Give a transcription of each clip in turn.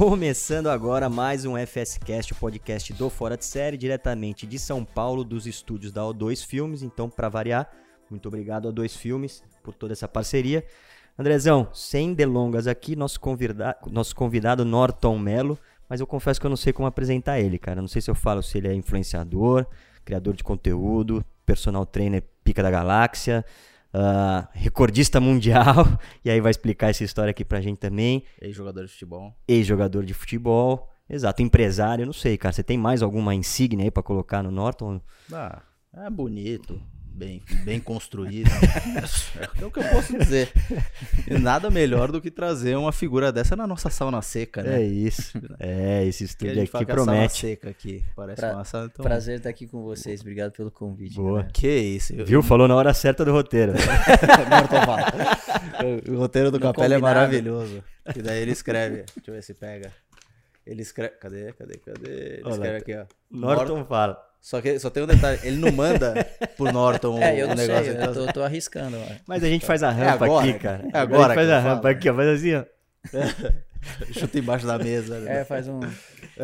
Começando agora mais um FSCast, o podcast do Fora de Série, diretamente de São Paulo, dos estúdios da O2 Filmes. Então, para variar, muito obrigado a O2 Filmes por toda essa parceria. Andrezão, sem delongas aqui, nosso, convida nosso convidado Norton Melo, mas eu confesso que eu não sei como apresentar ele, cara. Não sei se eu falo se ele é influenciador, criador de conteúdo, personal trainer pica da galáxia, uh, recordista mundial, e aí vai explicar essa história aqui pra gente também. Ex-jogador de futebol. Ex-jogador de futebol, exato, empresário, não sei, cara. Você tem mais alguma insígnia aí pra colocar no Norton? Ah, é bonito bem, bem construída. é o que eu posso dizer. E nada melhor do que trazer uma figura dessa na nossa sauna seca, né? É isso. É, esse estúdio aqui promete. seca aqui. Parece pra, uma então... Prazer estar aqui com vocês. Obrigado pelo convite. Boa. Que isso. Viu? Falou na hora certa do roteiro. o, o roteiro do Capela é maravilhoso. E daí ele escreve. Deixa eu ver se pega. Ele escreve. Cadê? Cadê? Cadê? Ele Olá, escreve aqui, ó. Norton, Norton fala. Só que só tem um detalhe, ele não manda pro Norton é, eu o negócio. Sei, então... eu tô, tô arriscando. Mas a gente faz a rampa é agora, aqui, cara. É agora. A gente faz a rampa falo. aqui, ó. Faz assim, ó. Chuta embaixo da mesa. Né? É, faz um.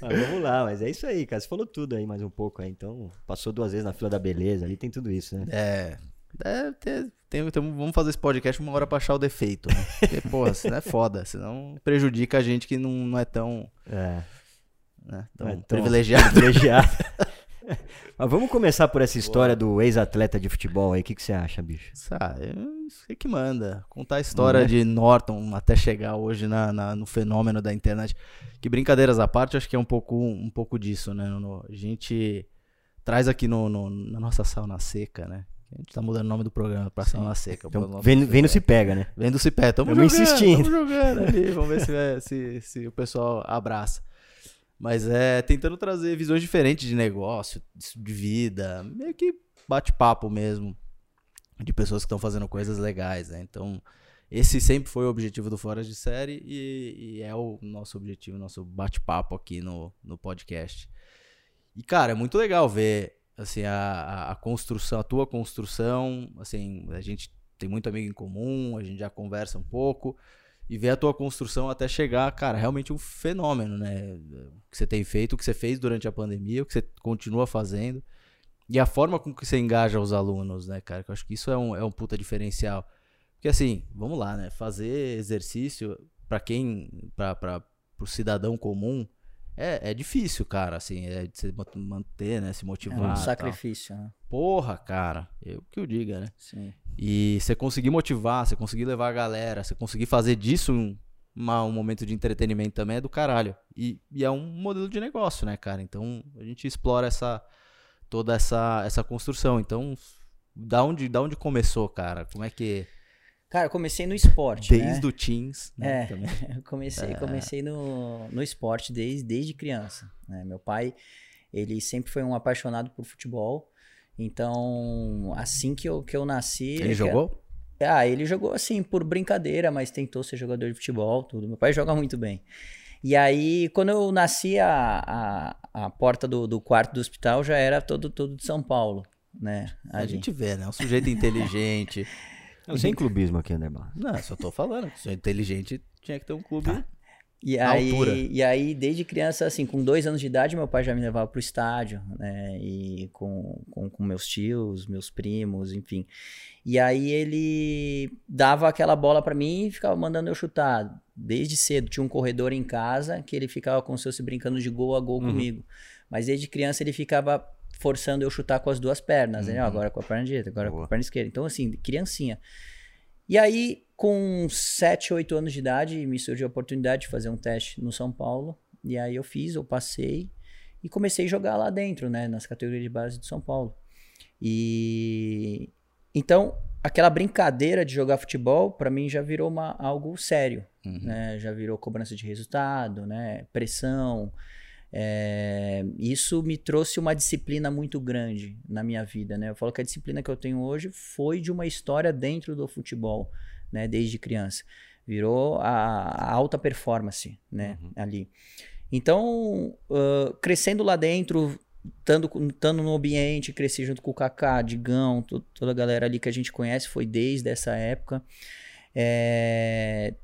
mas vamos lá, mas é isso aí, cara. Você falou tudo aí mais um pouco aí. Então, passou duas vezes na fila da beleza, ali tem tudo isso, né? É. É, tem, tem, tem, vamos fazer esse podcast uma hora pra achar o defeito, né? Porque, porra, senão é foda. Senão prejudica a gente que não, não é tão. É né? Então, é, privilegiado. privilegiado. Mas vamos começar por essa história Boa. do ex-atleta de futebol aí. O que, que você acha, bicho? Ah, isso que manda. Contar a história é? de Norton até chegar hoje na, na, no fenômeno da internet. Que brincadeiras à parte, acho que é um pouco, um pouco disso, né? No, a gente traz aqui no, no, na nossa sauna seca, né? A gente tá mudando o nome do programa pra Sauna Seca. Então, vendo, vendo se pega, né? Vendo se pega. Tamo, Tamo jogando, insistindo. Tamo jogando ali. Vamos ver se, é, se, se o pessoal abraça. Mas é tentando trazer visões diferentes de negócio, de vida, meio que bate-papo mesmo, de pessoas que estão fazendo coisas legais, né? Então, esse sempre foi o objetivo do Fora de Série e, e é o nosso objetivo, nosso bate-papo aqui no, no podcast. E, cara, é muito legal ver, assim, a, a construção, a tua construção, assim, a gente tem muito amigo em comum, a gente já conversa um pouco, e ver a tua construção até chegar, cara, realmente um fenômeno, né? O que você tem feito, o que você fez durante a pandemia, o que você continua fazendo. E a forma com que você engaja os alunos, né, cara? Que eu acho que isso é um, é um puta diferencial. Porque assim, vamos lá, né? Fazer exercício para quem, para o cidadão comum, é, é difícil, cara, assim, é de se manter, né, se motivar. É um sacrifício, né? Porra, cara, eu que eu diga, né? Sim. E você conseguir motivar, você conseguir levar a galera, você conseguir fazer disso um, uma, um momento de entretenimento também é do caralho. E, e, é um modelo de negócio, né, cara? Então a gente explora essa toda essa, essa construção. Então, da onde, da onde começou, cara? Como é que. Cara, eu comecei no esporte. Desde né? o teens, né? É, eu comecei, é. comecei no, no esporte desde, desde criança. Né? Meu pai, ele sempre foi um apaixonado por futebol. Então, assim que eu, que eu nasci. Ele jogou? Ah, ele jogou assim, por brincadeira, mas tentou ser jogador de futebol, tudo. Meu pai joga muito bem. E aí, quando eu nasci, a, a, a porta do, do quarto do hospital já era todo, todo de São Paulo, né? A gente vê, né? Um sujeito inteligente. Não, sem clubismo aqui, né, Não, só tô falando. Se inteligente, tinha que ter um clube. Tá. E aí, e aí, desde criança, assim, com dois anos de idade, meu pai já me levava pro estádio, né? E com, com, com, meus tios, meus primos, enfim. E aí ele dava aquela bola para mim e ficava mandando eu chutar. Desde cedo. Tinha um corredor em casa que ele ficava como se fosse brincando de gol a gol uhum. comigo. Mas desde criança ele ficava forçando eu chutar com as duas pernas, né? uhum. né? Agora com a perna direita, agora Boa. com a perna esquerda. Então, assim, criancinha. E aí, com 7, 8 anos de idade, me surgiu a oportunidade de fazer um teste no São Paulo. E aí eu fiz, eu passei e comecei a jogar lá dentro, né, nas categorias de base de São Paulo. E então, aquela brincadeira de jogar futebol, para mim já virou uma, algo sério, uhum. né? Já virou cobrança de resultado, né? Pressão, é, isso me trouxe uma disciplina muito grande na minha vida, né? Eu falo que a disciplina que eu tenho hoje foi de uma história dentro do futebol, né? Desde criança. Virou a, a alta performance, né? Uhum. Ali. Então, uh, crescendo lá dentro, estando, no ambiente, cresci junto com o Kaká, Digão, toda a galera ali que a gente conhece, foi desde essa época. É,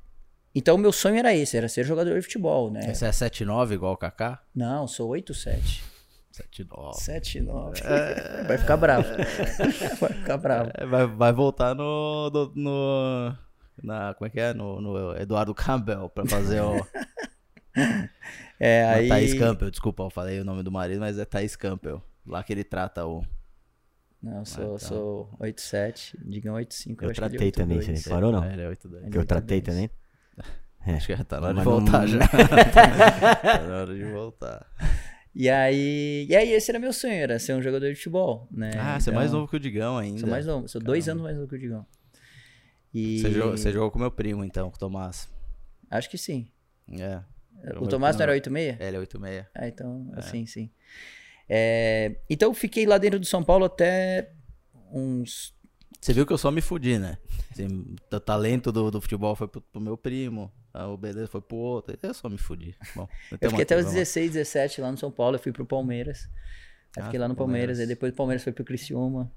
Então, meu sonho era esse, era ser jogador de futebol, né? Você é 7'9 igual o Kaká? Não, sou 8'7". 7'9. 7'9". É... Vai ficar bravo. vai ficar bravo. É, vai, vai voltar no... no, no na, como é que é? No, no Eduardo Campbell pra fazer o... é, aí... Thaís Campbell, desculpa, eu falei o nome do marido, mas é Thaís Campbell. Lá que ele trata o... Não, eu sou, ah, então. sou 87, digam 85. Eu, eu tratei também, você reparou não? Ele é 82. Que eu tratei também. É. Acho que já tá na hora de voltar não... já. tá na hora de voltar. E aí, e aí esse era meu sonho, era ser um jogador de futebol, né? Ah, então, você é mais então, novo que o Digão ainda. Sou mais novo, sou Caramba. dois anos mais novo que o Digão. E... Você, jogou, você jogou com meu primo, então, com o Tomás. Acho que sim. É. O Tomás não era 86? Ele é 86. Ah, então, é. assim, sim. É, então, fiquei lá dentro do São Paulo até uns. Você viu que eu só me fudi, né? Assim, o talento do, do futebol foi pro, pro meu primo, o beleza foi pro outro. Eu só me fudi. Bom, eu fiquei até os 16, 17 lá no São Paulo. Eu fui pro Palmeiras. Aí ah, fiquei lá no Palmeiras. Palmeiras. Aí depois do Palmeiras foi pro Criciúma.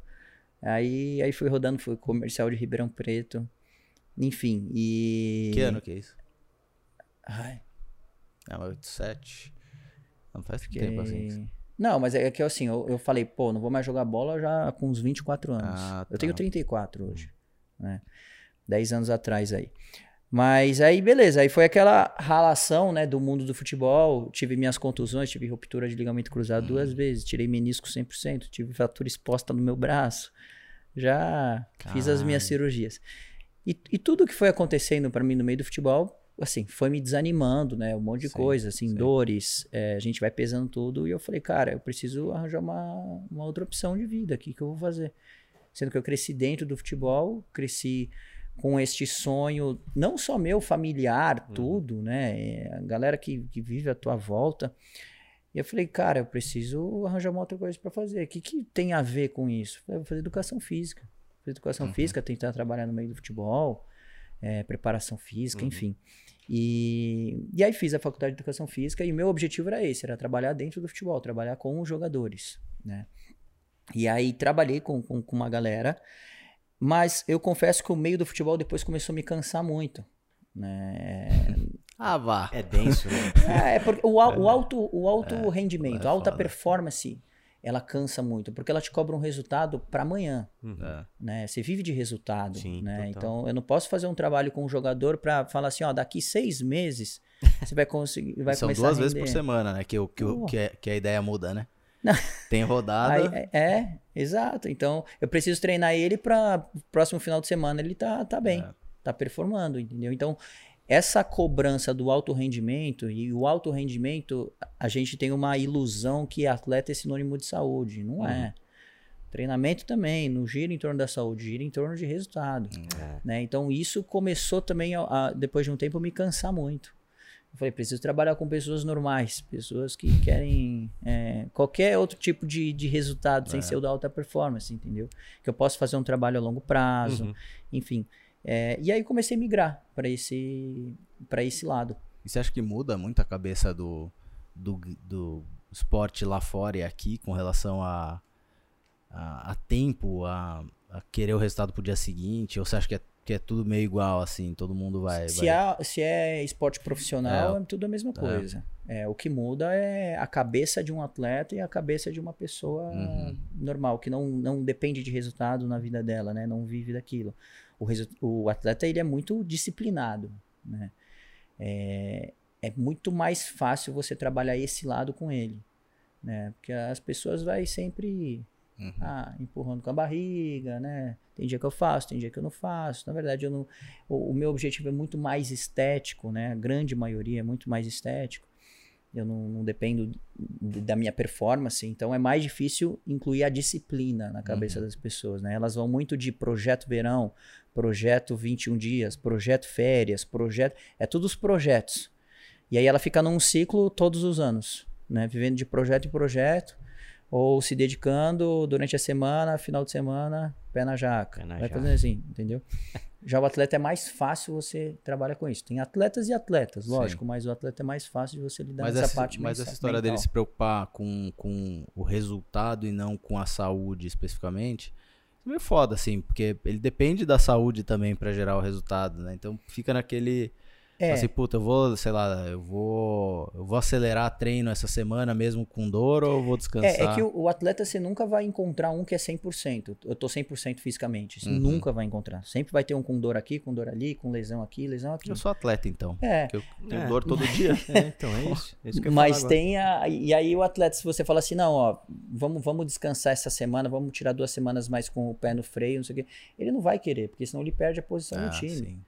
Aí, aí fui rodando, fui comercial de Ribeirão Preto. Enfim, e. Que ano que é isso? Ai. Não, 87. Não faz Fiquei... tempo assim. Não, mas é que assim, eu, eu falei, pô, não vou mais jogar bola já com uns 24 anos. Ah, tá. Eu tenho 34 tá. hoje, né? 10 anos atrás aí. Mas aí, beleza, aí foi aquela ralação, né, do mundo do futebol. Tive minhas contusões, tive ruptura de ligamento cruzado hum. duas vezes, tirei menisco 100%, tive fratura exposta no meu braço. Já Caralho. fiz as minhas cirurgias. E, e tudo que foi acontecendo para mim no meio do futebol assim, foi me desanimando, né? Um monte de sim, coisa, assim, sim. dores, é, a gente vai pesando tudo. E eu falei, cara, eu preciso arranjar uma, uma outra opção de vida aqui que eu vou fazer. Sendo que eu cresci dentro do futebol, cresci com este sonho, não só meu, familiar, uhum. tudo, né? É, a galera que, que vive à tua volta. E eu falei, cara, eu preciso arranjar uma outra coisa para fazer. O que, que tem a ver com isso? Eu falei, vou fazer educação física. Fazer educação uhum. física, tentar trabalhar no meio do futebol, é, preparação física, uhum. enfim. E, e aí fiz a faculdade de educação física e o meu objetivo era esse, era trabalhar dentro do futebol, trabalhar com os jogadores, né? E aí trabalhei com, com, com uma galera, mas eu confesso que o meio do futebol depois começou a me cansar muito, né? Ah, vá. É denso, né? É, é porque o, o alto, o alto é, rendimento, é a alta performance ela cansa muito, porque ela te cobra um resultado para amanhã. Uhum. É. Né? Você vive de resultado. Sim, né? Então eu não posso fazer um trabalho com um jogador para falar assim, ó, daqui seis meses você vai conseguir. Vai São duas vezes por semana, né? Que, que, que, é, que a ideia muda, né? Não. Tem rodada. Aí, é, é, exato. Então eu preciso treinar ele para próximo final de semana ele tá, tá bem, é. tá performando, entendeu? Então essa cobrança do alto rendimento, e o alto rendimento, a gente tem uma ilusão que atleta é sinônimo de saúde. Não é. uhum. é. Treinamento também, não gira em torno da saúde, gira em torno de resultado. É. Né? Então isso começou também, a, a, depois de um tempo, a me cansar muito. Eu falei, preciso trabalhar com pessoas normais, pessoas que querem é, qualquer outro tipo de, de resultado é. sem ser o da alta performance, entendeu? Que eu posso fazer um trabalho a longo prazo, uhum. enfim. É, e aí comecei a migrar para esse, esse lado. E você acha que muda muito a cabeça do, do, do esporte lá fora e aqui com relação a, a, a tempo, a, a, querer o resultado pro dia seguinte? Ou você acha que é, que é tudo meio igual, assim, todo mundo vai... Se, vai... É, se é esporte profissional, é, é tudo a mesma é. coisa. É. o que muda é a cabeça de um atleta e a cabeça de uma pessoa uhum. normal, que não, não depende de resultado na vida dela, né? Não vive daquilo o, o atleta ele é muito disciplinado, né? É, é muito mais fácil você trabalhar esse lado com ele, né? Porque as pessoas vai sempre uhum. ah, empurrando com a barriga, né? Tem dia que eu faço, tem dia que eu não faço. Na verdade, eu não, o, o meu objetivo é muito mais estético, né? A grande maioria é muito mais estético eu não, não dependo da minha performance, então é mais difícil incluir a disciplina na cabeça uhum. das pessoas, né? Elas vão muito de projeto verão, projeto 21 dias, projeto férias, projeto, é todos os projetos. E aí ela fica num ciclo todos os anos, né? Vivendo de projeto em projeto, ou se dedicando durante a semana, final de semana, pé na jaca. Pé na Vai jaca. fazendo assim, entendeu? Já o atleta é mais fácil você trabalhar com isso. Tem atletas e atletas, lógico, Sim. mas o atleta é mais fácil de você lidar mas nessa essa, parte Mas essa história mental. dele se preocupar com, com o resultado e não com a saúde especificamente, é meio foda, assim, porque ele depende da saúde também para gerar o resultado, né? Então fica naquele É. Assim, puta, eu vou, sei lá, eu vou, eu vou acelerar treino essa semana mesmo com dor ou eu vou descansar? É, é que o, o, atleta você nunca vai encontrar um que é 100%. Eu tô 100% fisicamente. Você uhum. nunca vai encontrar. Sempre vai ter um com dor aqui, com dor ali, com lesão aqui, lesão aqui. Eu sou atleta então. É. eu tenho é. dor todo dia. É, então é isso. É isso Mas tem a, e aí o atleta, se você fala assim, não, ó, vamos, vamos descansar essa semana, vamos tirar duas semanas mais com o pé no freio, não sei o quê. Ele não vai querer, porque senão ele perde a posição ah, no time. Sim.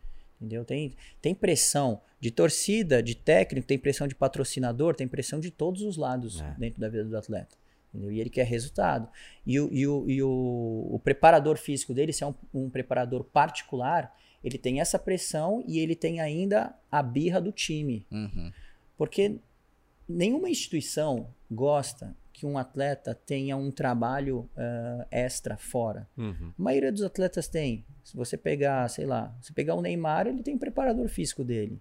Entendeu? Tem, tem pressão de torcida, de técnico, tem pressão de patrocinador, tem pressão de todos os lados é. dentro da vida do atleta. Entendeu? E ele quer resultado. E, o, e, o, e o, o preparador físico dele, se é um, um preparador particular, ele tem essa pressão e ele tem ainda a birra do time. Uhum. Porque nenhuma instituição gosta que um atleta tenha um trabalho uh, extra fora. Uhum. A maioria dos atletas tem. Se você pegar, sei lá, se pegar o Neymar, ele tem um preparador físico dele.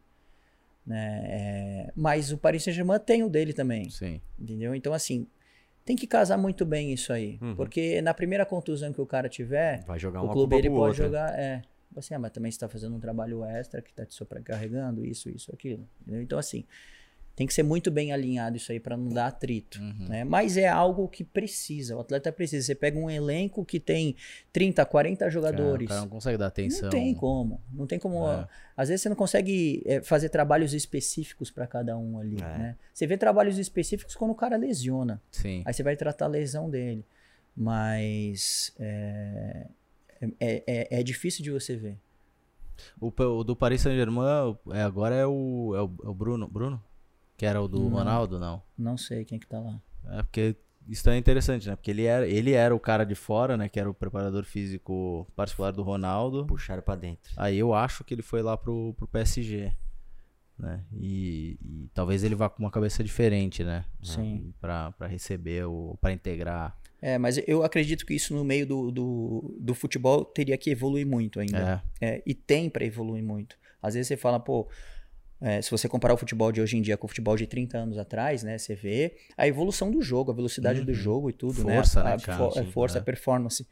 Né? É, mas o Paris Saint-Germain tem o dele também. Sim. Entendeu? Então, assim, tem que casar muito bem isso aí. Uhum. Porque na primeira contusão que o cara tiver, Vai jogar o clube ele pode outra. jogar. É, assim, ah, mas também está fazendo um trabalho extra que está te sobrecarregando, isso, isso, aquilo. Entendeu? Então, assim, tem que ser muito bem alinhado isso aí para não dar atrito. Uhum. Né? Mas é algo que precisa. O atleta precisa. Você pega um elenco que tem 30, 40 jogadores. Cara, o cara não consegue dar atenção. Não tem como. Não tem como. É. Às vezes você não consegue é, fazer trabalhos específicos para cada um ali. É. Né? Você vê trabalhos específicos quando o cara lesiona. Sim. Aí você vai tratar a lesão dele. Mas é, é, é, é difícil de você ver. O, o do Paris Saint-Germain é, agora é o, é o, é o Bruno. Bruno? Que era o do não, Ronaldo, não? Não sei quem que tá lá. É porque isso é interessante, né? Porque ele era, ele era o cara de fora, né? Que era o preparador físico particular do Ronaldo. Puxaram pra dentro. Aí eu acho que ele foi lá pro, pro PSG. Né? E, e talvez ele vá com uma cabeça diferente, né? Sim. Pra, pra receber, ou pra integrar. É, mas eu acredito que isso no meio do, do, do futebol teria que evoluir muito ainda. É. É, e tem para evoluir muito. Às vezes você fala, pô, é, se você comparar o futebol de hoje em dia com o futebol de 30 anos atrás, né? Você vê a evolução do jogo, a velocidade uhum. do jogo e tudo, força, né? A, né cara, a, força, a performance.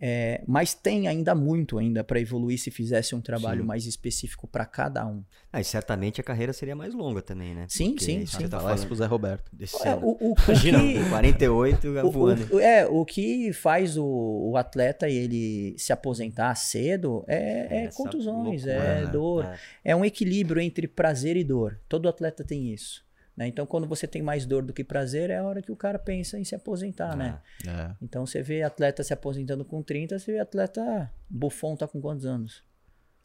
É, mas tem ainda muito ainda para evoluir se fizesse um trabalho sim. mais específico para cada um. Ah, e certamente a carreira seria mais longa também, né? Sim, Porque sim, sim. Tá falando pro Zé Roberto. É, o, o, Imagina, que, 48 voando. O, é, o que faz o, o atleta ele se aposentar cedo é, é contusões, loucura, é né? dor. É. é um equilíbrio entre prazer e dor. Todo atleta tem isso. Né? Então, quando você tem mais dor do que prazer, é a hora que o cara pensa em se aposentar, né? É. Então, você vê atleta se aposentando com 30, você vê atleta Buffon tá com quantos anos?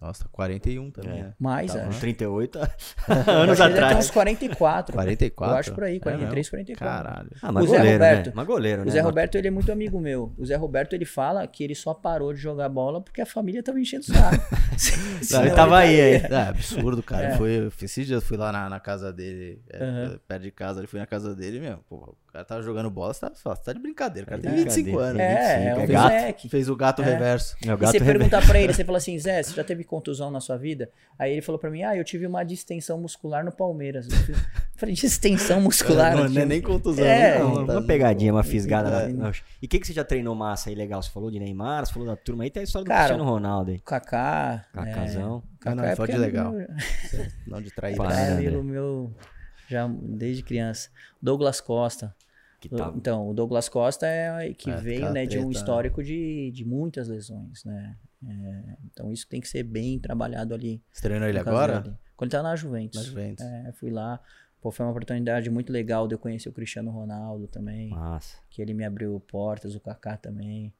Nossa, 41 também. É. Né? Mais, tá acho. 38 anos atrás. Tem uns 44. 44? Eu acho por aí, 43, é 44. Caralho. Ah, mas o Zé goleiro, Roberto, né? Mas goleiro, né? O Zé Roberto, ele é muito amigo meu. O Zé Roberto, ele fala que ele só parou de jogar bola porque a família tava enchendo o saco. Não, ele tava aí, aí. É absurdo, cara. É. Foi, esses dias eu fui lá na, na casa dele, uhum. perto de casa, ele foi na casa dele, meu, pô, cara tava jogando bola, você tá, você tá de brincadeira. O cara tem 25 anos. É, 25. é um fez, gato, fez o gato é. reverso. É o gato e você reverso. perguntar pra ele, você fala assim, Zé, você já teve contusão na sua vida? Aí ele falou pra mim, ah, eu tive uma distensão muscular no Palmeiras. Eu falei, distensão muscular? não, não é nem contusão. É, não, tá uma pegadinha, uma fisgada. É. E o que, que você já treinou massa aí legal? Você falou de Neymar, você falou da turma aí, tem a história do cara, Cristiano Ronaldo aí. Kaká. Cacazão. É, Kaká não, não, é de legal. não de trair. É amigo meu já desde criança. Douglas Costa. Tá... Então, o Douglas Costa é que é, veio né, de um histórico de, de muitas lesões, né? É, então isso tem que ser bem trabalhado ali. Você treinou ele agora? Dele. Quando ele tá na Juventus. Na Juventus. É, fui lá. Pô, foi uma oportunidade muito legal de eu conhecer o Cristiano Ronaldo também. Nossa. Que ele me abriu portas, o Kaká também.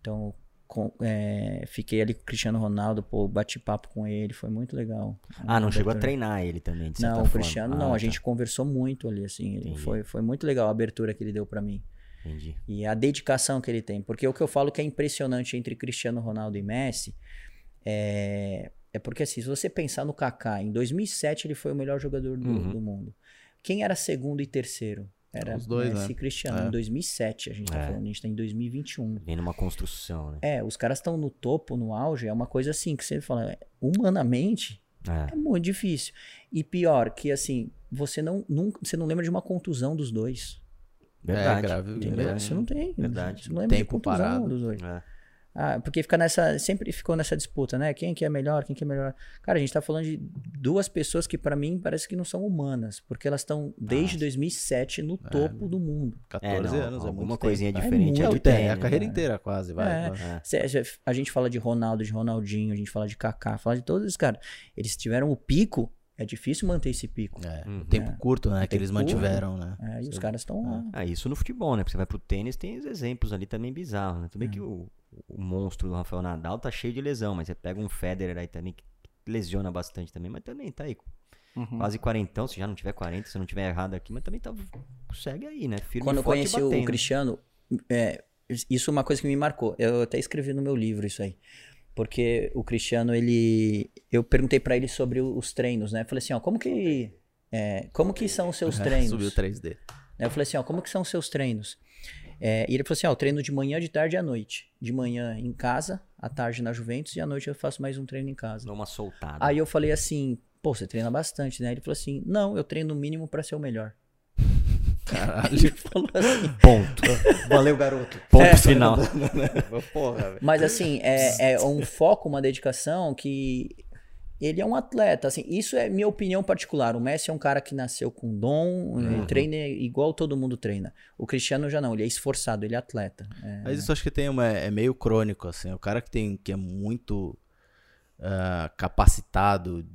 Então, com, é, fiquei ali com o Cristiano Ronaldo, pô, bati papo com ele, foi muito legal. Ah, não chegou a treinar ele também, de Não, o Cristiano ah, não, tá. a gente conversou muito ali, assim, foi, foi muito legal a abertura que ele deu para mim. Entendi. E a dedicação que ele tem, porque o que eu falo que é impressionante entre Cristiano Ronaldo e Messi é, é porque assim, se você pensar no Kaká, em 2007 ele foi o melhor jogador do, uhum. do mundo. Quem era segundo e terceiro? Era Os dois, Messi né? e Cristiano. É. Em 2007 a gente tá é. falando, a gente tá em 2021. Vem numa construção, né? É, os caras estão no topo, no auge, é uma coisa assim que você fala, humanamente é. é. muito difícil. E pior, que assim, você não, nunca, você não lembra de uma contusão dos dois. Verdade. É, grave? Verdade. Você não tem. Verdade. Você não lembra Tempo de contusão parado. dos dois. É. Ah, porque fica nessa. Sempre ficou nessa disputa, né? Quem que é melhor, quem que é melhor. Cara, a gente tá falando de duas pessoas que, para mim, parece que não são humanas. Porque elas estão desde 2007 no topo do mundo. 14 É, não, anos, é alguma muito coisinha tempo. diferente É é muito É, a carreira né? inteira quase, vai. É. É. A gente fala de Ronaldo, de Ronaldinho, a gente fala de Kaká, fala de todos esses caras. Eles tiveram o pico, é difícil manter esse pico. É, Uhum. tempo É. curto, né, que eles curto. mantiveram, né. É, e os caras estão lá. Ah, isso no futebol, né? Porque você vai pro tênis, tem os exemplos ali também bizarros, né? Tudo bem que o, o monstro do Rafael Nadal tá cheio de lesão, mas você pega um Federer aí também que lesiona bastante também, mas também tá aí Uhum. quase quarentão, se já não tiver 40, se não tiver errado aqui, mas também tá segue aí, né? Firme Quando eu conheci o. Cristiano, é, isso é uma coisa que me marcou. Eu até escrevi no meu livro isso aí. Porque o Cristiano, ele. Eu perguntei pra ele sobre os treinos, né? Falei assim, ó, como que. é, como que são os seus treinos? Subiu 3D. Aí Eu falei assim, ó, como que são os seus treinos? É, e ele falou assim, ó, eu treino de manhã, de tarde e à noite. De manhã em casa, à tarde na Juventus e à noite eu faço mais um treino em casa. Dá uma soltada. Aí eu falei assim, pô, você treina bastante, né? Ele falou assim, não, eu treino no mínimo pra ser o melhor. Caralho. Ele falou assim, Ponto. Valeu, garoto. Ponto É. final. Porra. Mas assim, é, é um foco, uma dedicação que ele é um atleta. Assim, isso é minha opinião particular. O Messi é um cara que nasceu com dom, ele treina igual todo mundo treina. O Cristiano já não, ele é esforçado, ele é atleta. É, Mas isso acho que tem uma, é meio crônico, assim. O cara que tem que é muito ah, capacitado,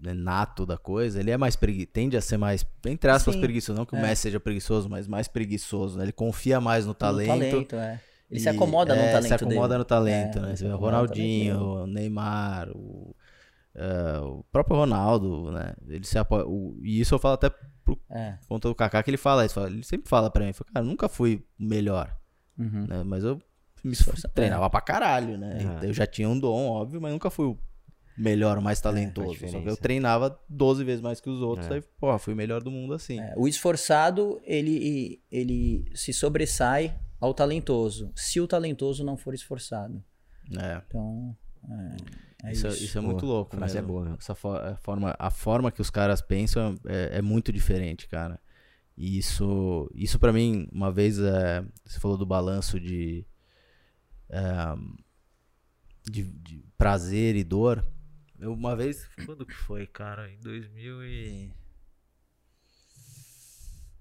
né, nato da coisa, ele é mais pregui tende a ser mais, entre aspas, Sim. preguiçoso. Não que o É. Messi seja preguiçoso, mas mais preguiçoso, né? Ele confia mais no no talento. é. Ele se e- acomoda no é, talento se acomoda dele. no talento, É, né? Você se vê o talento Ronaldinho, o Neymar, o, ah, o próprio Ronaldo, né? Ele se apoia, o- e isso eu falo até por É. conta do Kaká, que ele fala isso. Ele sempre fala pra mim, fala, cara, eu nunca fui o melhor, Uhum. né? Mas eu me Esforça- treinava pra caralho, né? É. Eu já tinha um dom, óbvio, mas nunca fui o melhor, o mais talentoso. Só que eu treinava 12 vezes mais que os outros, É. aí, porra, fui o melhor do mundo assim. É, o esforçado, ele, ele se sobressai ao talentoso, se o talentoso não for esforçado. É. Então, é, é isso, isso. é- isso é Boa. muito louco, frase é boa? Essa fo- a forma, a forma que os caras pensam é, é muito diferente, cara. E isso, isso para mim, uma vez, é, você falou do balanço de, é, de, de prazer e dor. Eu uma vez, quando que foi, cara? Em 2000 e...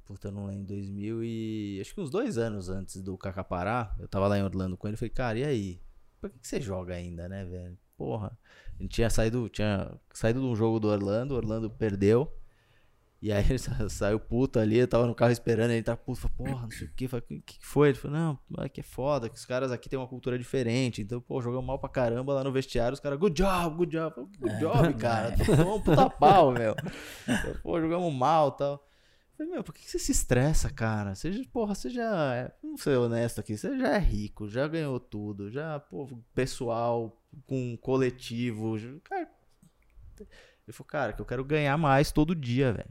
Puta, eu não lembro, 2000 e... Acho que uns dois anos antes do parar, eu tava lá em Orlando com ele e falei, cara, e aí? Por que, que você joga ainda, né, velho? Porra. A gente tinha saído, tinha saído de um jogo do Orlando, o Orlando perdeu. E aí ele sa- saiu puto ali, eu tava no carro esperando, ele tava puto, falou, porra, não sei o que, falei, o que, foi? Ele falou, não, é que é foda, que os caras aqui têm uma cultura diferente, então, pô, jogamos mal pra caramba lá no vestiário, os caras, good job, good job, falei, good job, cara, tomou um puta pau, meu. Eu, pô, jogamos mal e tal. Eu Falei, meu, por que você se estressa, cara? Já- porra, você já é, vamos ser honesto aqui, você já é rico, já ganhou tudo, já, pô, pessoal, com coletivo, cara, ele falou, cara, que eu quero ganhar mais todo dia, velho.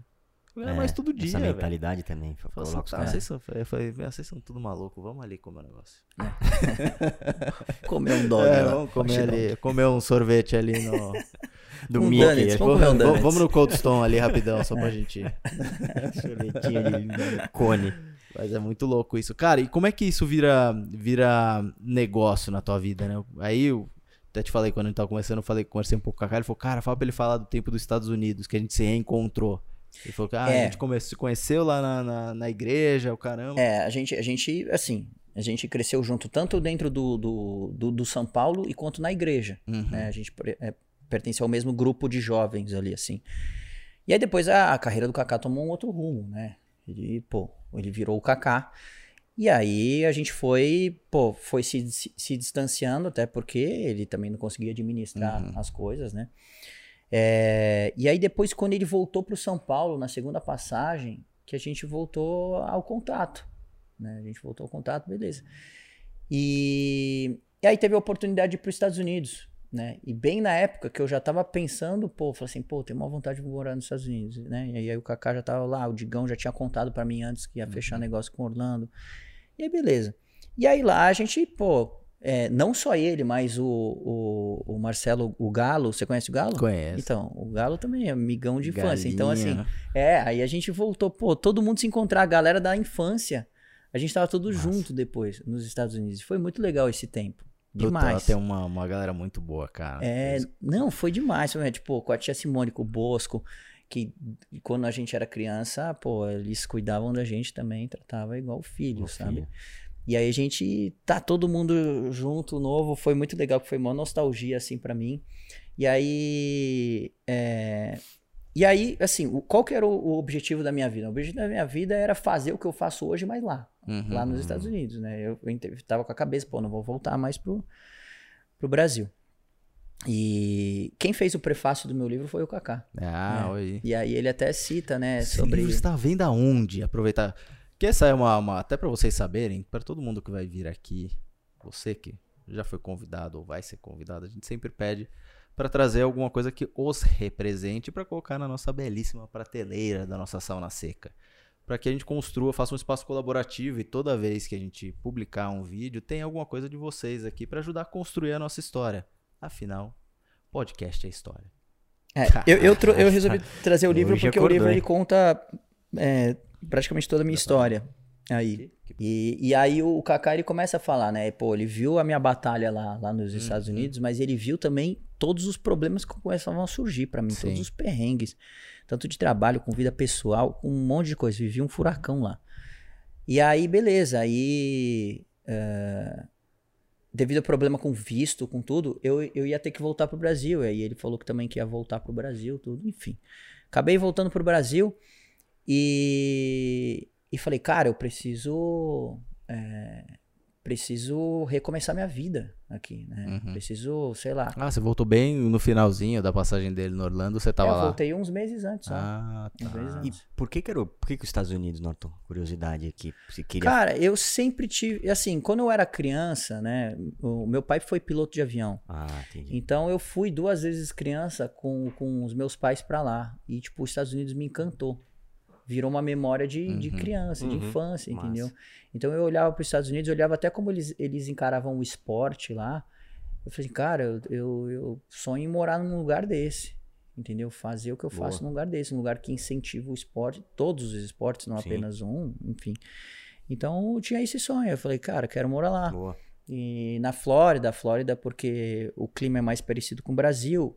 Ganhar É, mais todo dia, Essa mentalidade também. Eu falei, tá, vocês são, eu falei, "Meu, vocês são tudo maluco, vamos ali comer um negócio. Comer um dog É, lá. vamos comer ali, comer um sorvete ali no... Do Um Mickey. Donuts, é. vamos comer um vamos, vamos no Cold Stone ali rapidão, só pra gente. Sorvetinho de cone. Mas é muito louco isso. Cara, e como é que isso vira, vira negócio na tua vida, né? Aí eu até te falei quando a gente tava conversando, eu falei, conversei um pouco com a cara, ele falou, cara, fala pra ele falar do tempo dos Estados Unidos, que a gente se reencontrou. Ele falou ah, É. a gente come- se conheceu lá na, na, na igreja, o caramba. É, a gente, a gente, assim, a gente cresceu junto tanto dentro do, do, do, do São Paulo e quanto na igreja. Uhum. né? A gente é, pertence ao mesmo grupo de jovens ali, assim. E aí depois a, a carreira do Kaká tomou um outro rumo, né? Ele, pô, ele virou o Kaká. E aí a gente foi, pô, foi se, se, distanciando, até porque ele também não conseguia administrar Uhum. as coisas, né? É, e aí depois, quando ele voltou pro São Paulo, na segunda passagem, que a gente voltou ao contato, né? A gente voltou ao contato, beleza. E, e aí teve a oportunidade de ir pros Estados Unidos, né? E bem na época que eu já tava pensando, pô, falei assim, pô, tenho uma vontade de morar nos Estados Unidos, né? E aí o Kaká já tava lá, o Digão já tinha contado pra mim antes que ia fechar negócio com Orlando. E aí, beleza. E aí lá a gente, pô, é, não só ele, mas o, o, o Marcelo, o Galo, você conhece o Galo? Conhece. Então, o Galo também é amigão de infância. Então, assim, Galinha. é, aí a gente voltou, pô, todo mundo se encontrar, a galera da infância. A gente tava todo junto depois, nos Estados Unidos. Foi muito legal esse tempo. Demais. tem uma, uma galera muito boa, cara. É, não, foi demais. Tipo, com a tia Simone, com o Bosco, que quando a gente era criança, pô, eles cuidavam da gente também, tratava igual filho, O sabe? filho. E aí a gente tá todo mundo junto, novo, foi muito legal, porque foi uma nostalgia, assim, pra mim. E aí, é, e aí, assim, o- qual que era o, o objetivo da minha vida? O objetivo da minha vida era fazer o que eu faço hoje, mas lá, Uhum. lá nos Estados Unidos, né? Eu, eu tava com a cabeça, pô, não vou voltar mais pro, pro Brasil. E quem fez o prefácio do meu livro foi o Kaká. Ah, É. oi. E aí ele até cita, né, Esse sobre... livro está à venda aonde? Aproveitar. Que essa é uma, uma- até para vocês saberem, para todo mundo que vai vir aqui, você que já foi convidado ou vai ser convidado, a gente sempre pede para trazer alguma coisa que os represente para colocar na nossa belíssima prateleira da nossa sauna seca. Para que a gente construa, faça um espaço colaborativo e toda vez que a gente publicar um vídeo, tem alguma coisa de vocês aqui para ajudar a construir a nossa história. Afinal, podcast é história. É, eu, eu, eu resolvi trazer o livro Hoje porque o acordou, livro ele conta é, praticamente toda a minha história aí. E, e aí o Kaká ele começa a falar, né? Pô, ele viu a minha batalha lá, lá nos Estados Uhum. Unidos, mas ele viu também todos os problemas que começavam a surgir pra mim, Sim. todos os perrengues, tanto de trabalho, com vida pessoal, com um monte de coisa. Vivi um furacão lá. E aí, beleza, aí. é, devido ao problema com visto, com tudo, eu, eu ia ter que voltar pro Brasil. Aí ele falou que também que ia voltar pro Brasil, tudo, enfim. Acabei voltando pro Brasil e, e falei, cara, eu preciso. é, preciso recomeçar minha vida aqui, né? Uhum. Preciso, sei lá. Ah, você voltou bem no finalzinho da passagem dele no Orlando, você tava eu lá. voltei uns meses antes, só. Ah, tá. E antes. por que que, era, por que que os Estados Unidos, Norton? Curiosidade aqui. Você queria... Cara, eu sempre tive. Assim, quando eu era criança, né? O meu pai foi piloto de avião. Ah, entendi. Então eu fui duas vezes criança com, com os meus pais pra lá. E, tipo, os Estados Unidos me encantou. Virou uma memória de, de Uhum. criança, de Uhum. infância, Massa. entendeu? Então eu olhava para os Estados Unidos, eu olhava até como eles, eles encaravam o esporte lá. Eu falei, cara, eu, eu, eu sonho em morar num lugar desse. Entendeu? Fazer o que eu Boa. faço num lugar desse, um lugar que incentiva o esporte, todos os esportes, não Sim. apenas um, enfim. Então eu tinha esse sonho. Eu falei, cara, quero morar lá. Boa. E na Flórida, Flórida porque o clima é mais parecido com o Brasil.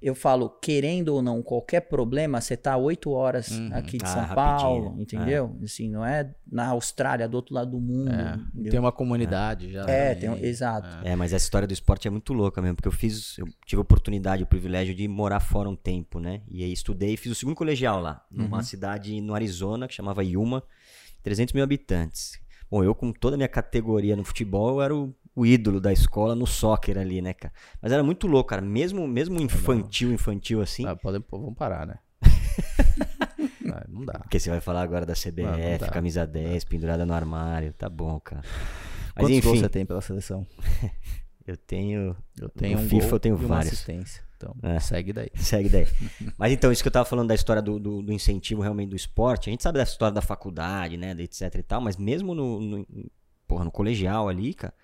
Eu falo, querendo ou não, qualquer problema, você tá oito horas Uhum. aqui de Ah, São rapidinho. Paulo, entendeu? Assim, não é na Austrália, do outro lado do mundo. É, tem uma comunidade já. É, também. tem um- exato. É, mas essa história do esporte é muito louca mesmo, porque eu fiz, eu tive a oportunidade, o privilégio de morar fora um tempo, né? E aí estudei e fiz o segundo colegial lá, numa Uhum. cidade no Arizona, que chamava Yuma, 300 mil habitantes. Bom, eu com toda a minha categoria no futebol, eu era o, o ídolo da escola no soccer ali, né, cara? Mas era muito louco, cara, mesmo, mesmo infantil, infantil assim, Ah, podem, pô, vamos parar, né? Ah, não dá. porque você vai falar agora da CBF, Não, não camisa 10, pendurada no armário, tá bom, cara. Mas Quantos gols enfim, você tem pela seleção? eu tenho Eu tenho um FIFA gol eu tenho vários. assistência. Então, É. segue daí. Segue daí. Mas então, isso que eu tava falando da história do, do, do incentivo realmente do esporte, a gente sabe dessa história da faculdade, né, da etc e tal, mas mesmo no, no, porra, no colegial ali, cara,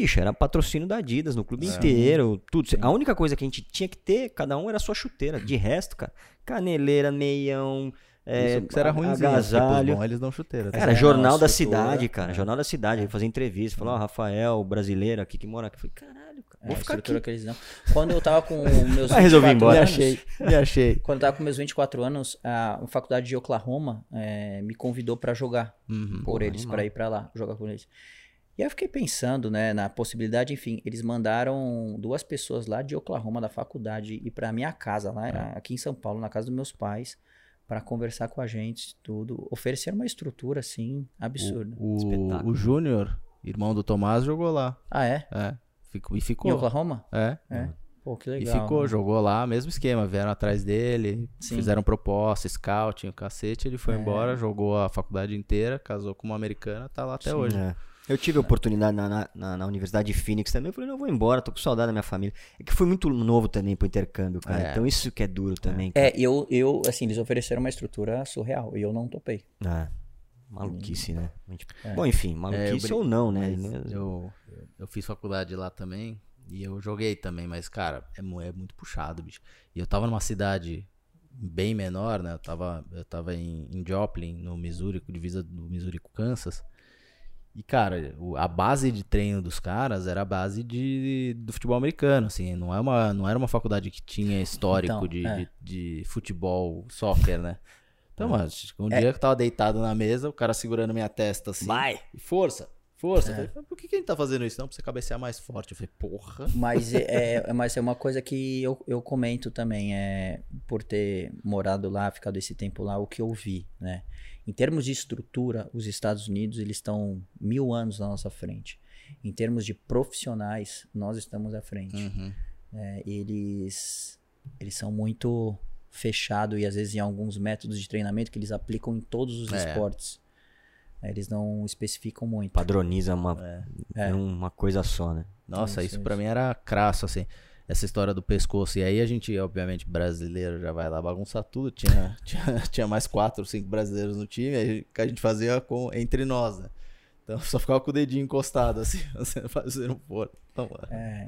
bicho, era patrocínio da Adidas no clube inteiro, tudo. A única coisa que a gente tinha que ter, cada um, era a sua chuteira. De resto, cara, caneleira, meião, é, Isso era pros agasalho. bons, eles dão chuteira. tá? Cara, É, jornal da cidade, cara. é. Jornal da cidade. Aí fazia entrevista. Falou, ó, Rafael, brasileiro aqui que mora aqui. Eu falei, caralho, cara. É, Vou a ficar aqui. que eles dão. Quando eu tava com meus Vai resolver ir 24 embora. Me anos, achei, me achei. quando eu tava com meus 24 anos, a, a faculdade de Oklahoma eh, me convidou pra jogar Uhum. por eles, animal. pra ir pra lá, jogar com eles. E aí eu fiquei pensando, né, na possibilidade, enfim, eles mandaram duas pessoas lá de Oklahoma, da faculdade, ir pra minha casa, lá aqui em São Paulo, na casa dos meus pais, pra conversar com a gente, tudo. Ofereceram uma estrutura, assim, absurda. O, Espetáculo. o Júnior, irmão do Tomás, jogou lá. Ah, é? É. Ficou, e Em ficou. Oklahoma? É. É. Pô, que E legal. ficou, jogou lá, mesmo esquema. Vieram atrás dele, Sim. fizeram proposta, scouting, o cacete. Ele foi É. embora, jogou a faculdade inteira, casou com uma americana, tá lá até Sim, hoje. é. Eu tive a oportunidade na, na, na- na Universidade de Phoenix também. Eu falei, não, eu vou embora, tô com saudade da minha família. É que fui muito novo também pro intercâmbio, cara. É. Então isso que é duro também. cara. É, eu, eu, assim, eles ofereceram uma estrutura surreal e eu não topei. É. Maluquice, né? É. Bom, enfim, É, eu maluquice brin- ou não, né? Mas eu, eu fiz faculdade lá também e eu joguei também, mas, cara, é, é muito puxado, bicho. E eu tava numa cidade bem menor, né? Eu tava, eu tava em, em Joplin, no Missouri, com divisa do Missouri com Kansas. E, cara, a base de treino dos caras era a base de, do futebol americano, assim. Não, é uma, não era uma faculdade que tinha histórico então, de, é. de, de, futebol, soccer, né? Então, é. mas, um é. dia que eu tava deitado na mesa, o cara segurando minha testa assim. Vai! Força! Força. É. Falei, por que, que a gente tá fazendo isso? Não, pra você cabecear mais forte. Eu falei, porra. Mas é, é, mas é uma coisa que eu, eu comento também, é por ter morado lá, ficado esse tempo lá, o que eu vi, né? Em termos de estrutura, os Estados Unidos eles estão mil anos na nossa frente. Em termos de profissionais, nós estamos à frente. Uhum. É, eles, eles são muito fechados e às vezes em alguns métodos de treinamento que eles aplicam em todos os é. esportes. É, eles não especificam muito. Padroniza uma, é. uma coisa só, né? Nossa, isso, isso para mim era crasso, assim essa história do pescoço. E aí a gente, obviamente, brasileiro já vai lá bagunçar tudo. Tinha, tinha, tinha mais quatro, cinco brasileiros no time, aí a gente fazia com, entre nós, né? Então só ficava com o dedinho encostado, assim, fazendo fora. Então, é.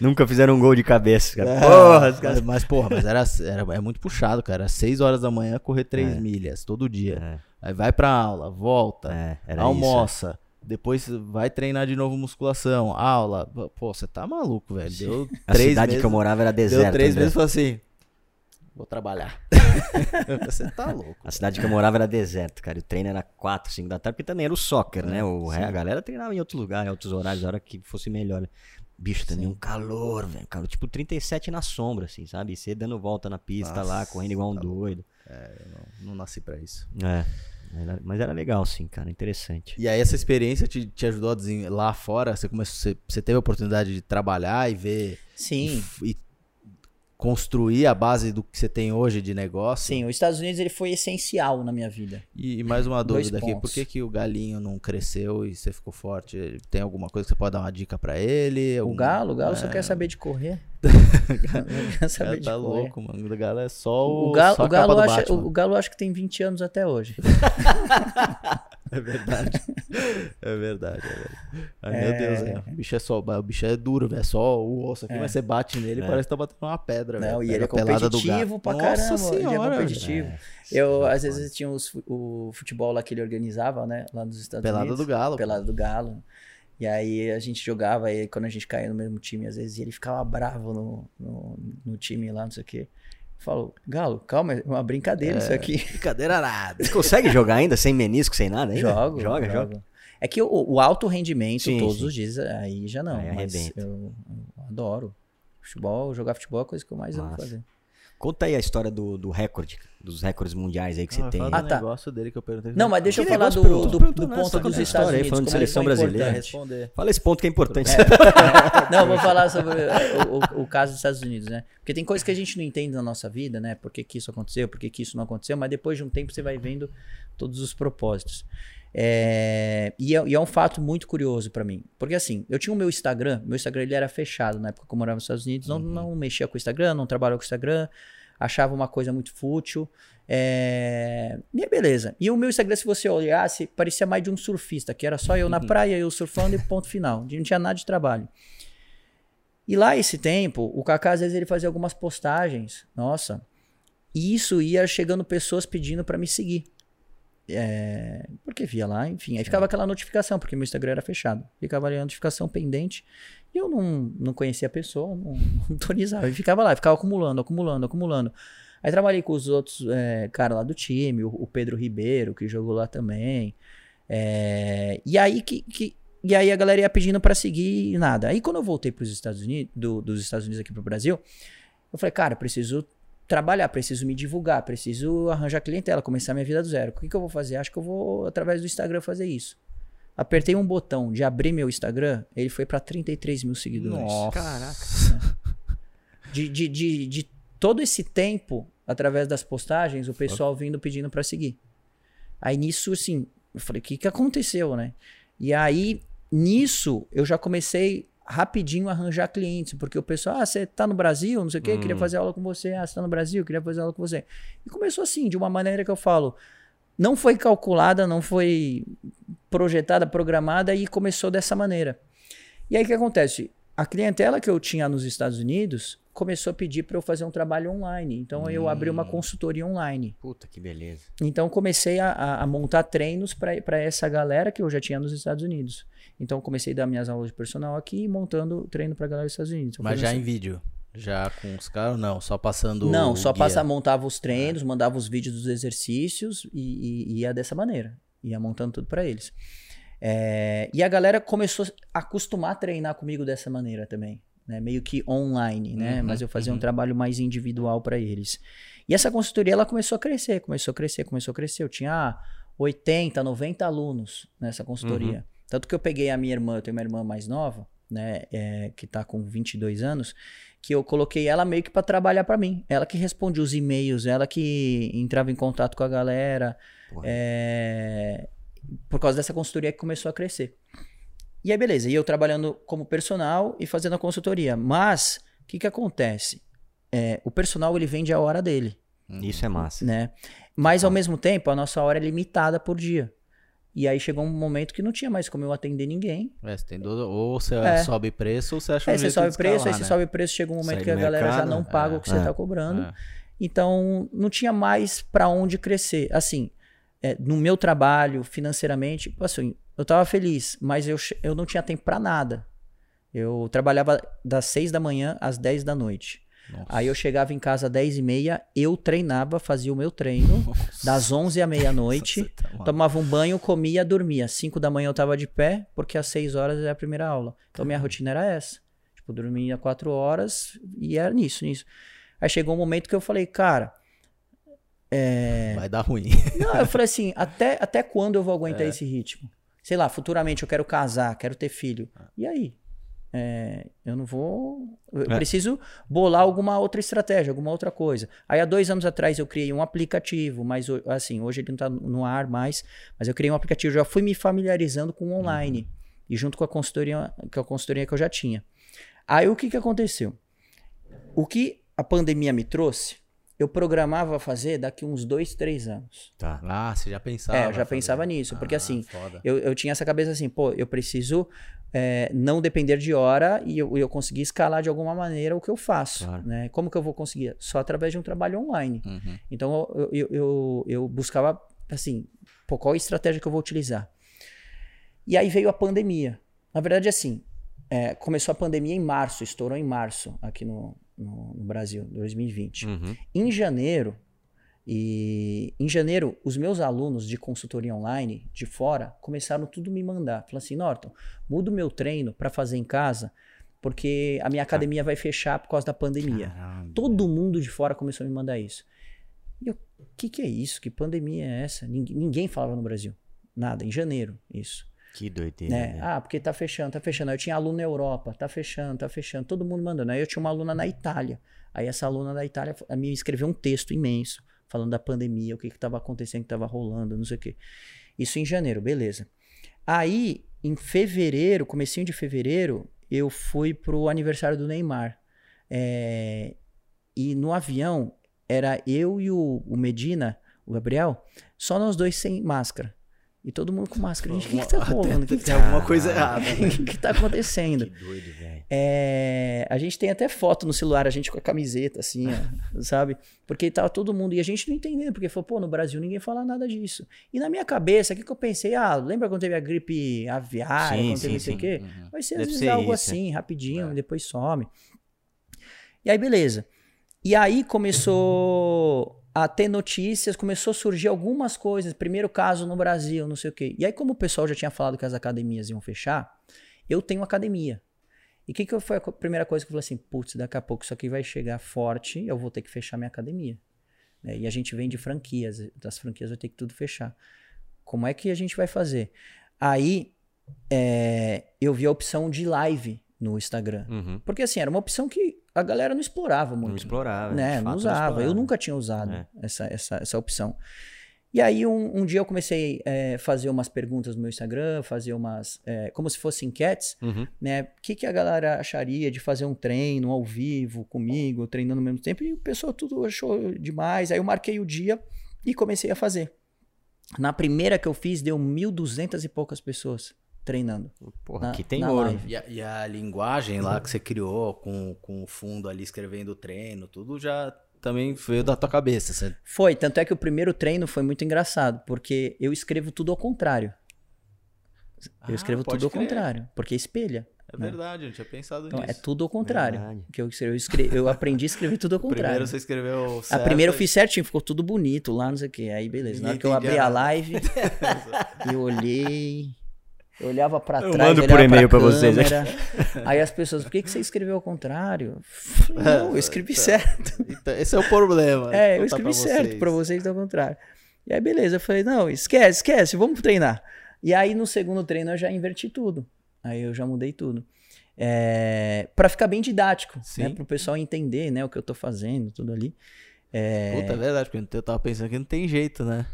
Nunca fizeram um gol de cabeça, cara. É, porra, mas, mas, porra, mas era, era é muito puxado, cara. Seis horas da manhã correr três é. milhas todo dia. É. Aí vai pra aula, volta, é, almoça. Isso, depois vai treinar de novo musculação, aula. Pô, você tá maluco, velho. Deu a três cidade meses, que eu morava era deserto. Deu três meses e falou assim: vou trabalhar. você tá louco. A cidade que eu morava era deserto, cara. O treino era 4, 5 da tarde, porque também era o soccer, né? é? O, a galera treinava em outro lugar, em outros horários, a hora que fosse melhor. Bicho, também sim. um calor, velho. Calor, tipo 37 na sombra, assim, sabe? E você dando volta na pista Nossa, lá, correndo igual um tá doido. É, eu não, não nasci pra isso. É. Mas era legal, sim, cara, interessante. E aí essa experiência te, te ajudou a desenhar lá fora? Você começou, você, você, teve a oportunidade de trabalhar e ver. Sim. E, e construir a base do que você tem hoje de negócio. Sim, os Estados Unidos ele foi essencial na minha vida. E, e mais uma dúvida aqui, por que, que o galinho não cresceu e você ficou forte? Tem alguma coisa que você pode dar uma dica para ele? Algum... O galo, o galo é... só quer saber de correr. quer saber de tá correr. louco, mano. O galo é só o, o galo, o galo acha, o, o galo acho que tem 20 anos até hoje. É verdade. É verdade. É verdade. Ai, é... Meu Deus, é. o bicho é só, o bicho é duro, velho. É só o osso aqui, é. mas você bate nele é. parece que tá batendo uma pedra. Não, e ele é competitivo pra Nossa caramba. Senhora, ele é competitivo. É. Eu, às vezes, tinha os, o futebol lá que ele organizava, né? Lá nos Estados Pelada Unidos. Pelada do Galo. Pelada do Galo. E aí a gente jogava, e quando a gente caía no mesmo time, às vezes ele ficava bravo no, no, no time lá, não sei o quê. Falo, Galo, calma, é uma brincadeira é, isso aqui. Brincadeira nada. Você consegue jogar ainda sem menisco, sem nada ainda? Jogo. Joga, joga. joga. É que o, o alto rendimento sim, todos sim. os dias, aí já não. Aí mas eu, eu, adoro. Futebol, jogar futebol é a coisa que eu mais Nossa. amo fazer. Conta aí a história do, do recorde, dos recordes mundiais aí que você ah, tem. Ah, tá. negócio dele que eu perguntei. Não, mas deixa eu falar do, do, do, ponto dos Estados Unidos. Aí, falando de seleção brasileira. Fala esse ponto que é importante. É. não, vou falar sobre o, o, o, caso dos Estados Unidos, né? Porque tem coisas que a gente não entende na nossa vida, né? Por que, que isso aconteceu, por que, que isso não aconteceu, mas depois de um tempo você vai vendo todos os propósitos. É, e, é, e, é, um fato muito curioso para mim. Porque assim, eu tinha o meu Instagram, meu Instagram ele era fechado na época que eu morava nos Estados Unidos, não, uhum. não mexia com o Instagram, não trabalhava com o Instagram achava uma coisa muito fútil. É... E beleza. E o meu Instagram, se você olhasse, parecia mais de um surfista, que era só eu na uhum. praia, eu surfando e ponto final. Não tinha nada de trabalho. E lá esse tempo, o Kaká às vezes ele fazia algumas postagens. Nossa. E isso ia chegando pessoas pedindo para me seguir. É, porque via lá, enfim. Aí ficava aquela notificação, porque meu Instagram era fechado. Ficava ali a notificação pendente. E eu não, não conhecia a pessoa, não, não autorizava. E ficava lá, ficava acumulando, acumulando, acumulando. Aí trabalhei com os outros é, caras lá do time, o, o, Pedro Ribeiro, que jogou lá também. É, e aí que, que, e aí a galera ia pedindo para seguir e nada. Aí quando eu voltei para os Estados Unidos, do, dos Estados Unidos aqui pro Brasil, eu falei, cara, preciso trabalhar, preciso me divulgar, preciso arranjar clientela, começar minha vida do zero. O que, que eu vou fazer? Acho que eu vou, através do Instagram, fazer isso. Apertei um botão de abrir meu Instagram, ele foi para 33 mil seguidores. Nossa. Caraca. De, de, de, de todo esse tempo, através das postagens, o pessoal vindo pedindo para seguir. Aí nisso, assim, eu falei, o que, que aconteceu, né? E aí, nisso, eu já comecei rapidinho arranjar clientes, porque o pessoal, ah, você tá no Brasil, não sei o quê, hum. queria fazer aula com você, ah, você tá no Brasil, queria fazer aula com você. E começou assim, de uma maneira que eu falo, não foi calculada, não foi projetada, programada e começou dessa maneira. E aí o que acontece? A clientela que eu tinha nos Estados Unidos começou a pedir para eu fazer um trabalho online. Então hum. eu abri uma hum. consultoria online. Puta que beleza. Então comecei a, a montar treinos para essa galera que eu já tinha nos Estados Unidos. Então comecei a dar minhas aulas de personal aqui, montando treino para galera dos Estados Unidos. Mas já em vídeo. Já com os caras, não, só passando. Não, só passa, montava os treinos, é. mandava os vídeos dos exercícios e, e ia dessa maneira. Ia montando tudo para eles. É, e a galera começou a acostumar a treinar comigo dessa maneira também né? meio que online, né? Uhum, Mas eu fazia uhum. um trabalho mais individual para eles. E essa consultoria ela começou a crescer, começou a crescer, começou a crescer. Eu tinha 80, 90 alunos nessa consultoria. Uhum. Tanto que eu peguei a minha irmã, eu tenho uma irmã mais nova, né, é, que tá com 22 anos, que eu coloquei ela meio que para trabalhar para mim. Ela que respondia os e-mails, ela que entrava em contato com a galera. É, por causa dessa consultoria que começou a crescer. E aí, beleza. E eu trabalhando como personal e fazendo a consultoria. Mas, o que que acontece? É, o personal, ele vende a hora dele. Isso é massa. Né? Mas, ao mesmo tempo, a nossa hora é limitada por dia. E aí chegou um momento que não tinha mais como eu atender ninguém. É, você tem do... Ou você é. sobe preço ou você acha um é, você sobe preço, escalar, aí você né? sobe preço, chega um momento que a mercado, galera já não paga é, o que você está cobrando. É. Então, não tinha mais para onde crescer. Assim, é, no meu trabalho, financeiramente, assim, eu tava feliz, mas eu, eu não tinha tempo para nada. Eu trabalhava das 6 da manhã às 10 da noite. Nossa. Aí eu chegava em casa às 10 e meia, eu treinava, fazia o meu treino, Nossa. das 11 à meia-noite, tá tomava um banho, comia, dormia. 5 da manhã eu tava de pé, porque às 6 horas é a primeira aula. Então minha rotina era essa. Tipo, dormia 4 horas e era nisso, nisso. Aí chegou um momento que eu falei, cara, é... Vai dar ruim. Não, eu falei assim, até, até quando eu vou aguentar é. esse ritmo? sei lá, futuramente eu quero casar, quero ter filho. E aí? É, eu não vou. Eu é. preciso bolar alguma outra estratégia, alguma outra coisa. Aí há dois anos atrás eu criei um aplicativo, mas assim, hoje ele não está no ar mais, mas eu criei um aplicativo, já fui me familiarizando com o online. Uhum. E junto com a consultoria, com a consultoria que eu já tinha. Aí o que, que aconteceu? O que a pandemia me trouxe eu programava fazer daqui uns dois, três anos. Tá. Ah, você já pensava? É, eu já pensava nisso. Porque ah, assim, eu, eu tinha essa cabeça assim, pô, eu preciso é, não depender de hora e eu, eu conseguir escalar de alguma maneira o que eu faço. Claro. Né? Como que eu vou conseguir? Só através de um trabalho online. Uhum. Então eu, eu, eu, eu buscava assim, pô, qual a estratégia que eu vou utilizar? E aí veio a pandemia. Na verdade, assim, é, começou a pandemia em março, estourou em março aqui no, no, no Brasil, 2020. Uhum. Em janeiro, e em janeiro, os meus alunos de consultoria online de fora começaram tudo me mandar. Falaram assim, Norton, muda o meu treino para fazer em casa, porque a minha academia vai fechar por causa da pandemia. Caramba. Todo mundo de fora começou a me mandar isso. E eu, o que, que é isso? Que pandemia é essa? Ninguém, ninguém falava no Brasil. Nada, em janeiro, isso. Que doideira. Né? né? Ah, porque tá fechando, tá fechando. Aí eu tinha aluno na Europa, tá fechando, tá fechando. Todo mundo mandando. Aí eu tinha uma aluna na Itália. Aí essa aluna da Itália me escreveu um texto imenso, falando da pandemia, o que estava acontecendo, o que estava rolando, não sei o quê. Isso em janeiro, beleza. Aí, em fevereiro, comecinho de fevereiro, eu fui pro aniversário do Neymar. É... E no avião, era eu e o, o Medina, o Gabriel, só nós dois sem máscara. E todo mundo com máscara. Gente, o que, que tá rolando? Que tem alguma coisa errada. Né? O que tá acontecendo? Que doido, velho. É, a gente tem até foto no celular, a gente com a camiseta, assim, ó, sabe? Porque tava todo mundo. E a gente não entendendo, porque falou, pô, no Brasil ninguém fala nada disso. E na minha cabeça, o que, que eu pensei? Ah, lembra quando teve a gripe aviária, sim, quando sim, teve não sei o quê? Uhum. Vai ser às vezes algo isso, assim, é. rapidinho, é. depois some. E aí, beleza. E aí começou a ter notícias, começou a surgir algumas coisas. Primeiro caso no Brasil, não sei o quê. E aí, como o pessoal já tinha falado que as academias iam fechar, eu tenho academia. E o que, que foi a primeira coisa que eu falei assim? Putz, daqui a pouco isso aqui vai chegar forte, eu vou ter que fechar minha academia. Né? E a gente vende franquias, das franquias vai ter que tudo fechar. Como é que a gente vai fazer? Aí é, eu vi a opção de live no Instagram. Uhum. Porque assim, era uma opção que a galera não explorava muito. Não explorava. Né? Não usava. Não explorava. Eu nunca tinha usado é. essa, essa, essa opção. E aí um, um dia eu comecei a é, fazer umas perguntas no meu Instagram, fazer umas. É, como se fossem enquetes, uhum. né? O que, que a galera acharia de fazer um treino ao vivo comigo, treinando ao mesmo tempo? E o pessoal tudo achou demais. Aí eu marquei o dia e comecei a fazer. Na primeira que eu fiz, deu 1.200 e poucas pessoas treinando. Porra, na, aqui tem ouro. E a, e a linguagem lá que você criou com, com o fundo ali escrevendo o treino, tudo já também veio da tua cabeça. Você... Foi, tanto é que o primeiro treino foi muito engraçado, porque eu escrevo tudo ao contrário. Eu Ah, escrevo tudo ao crer. contrário, porque espelha. É verdade, eu não tinha pensado Então, é nisso. tudo ao contrário. Verdade. Que eu, eu, escrevi- eu aprendi a escrever tudo ao contrário. Primeiro você escreveu A certo, primeira eu fiz certinho, ficou tudo bonito lá, não sei o quê. Aí beleza. Na hora que eu abri a live, eu olhei. Eu olhava pra Eu trás, mando olhava por e-mail pra vocês. Aí as pessoas, por que, que você escreveu ao contrário? Eu falei, Não, eu escrevi certo. Então, esse é o problema. É, eu escrevi pra certo vocês. pra vocês ao contrário. E aí, beleza, eu falei, não, esquece, esquece, vamos treinar. E aí, no segundo treino, eu já inverti tudo. Aí eu já mudei tudo. É, para ficar bem didático, Sim. né? Para o pessoal entender, né, o que eu tô fazendo, tudo ali. É, Puta, é verdade, porque eu tava pensando que não tem jeito, né?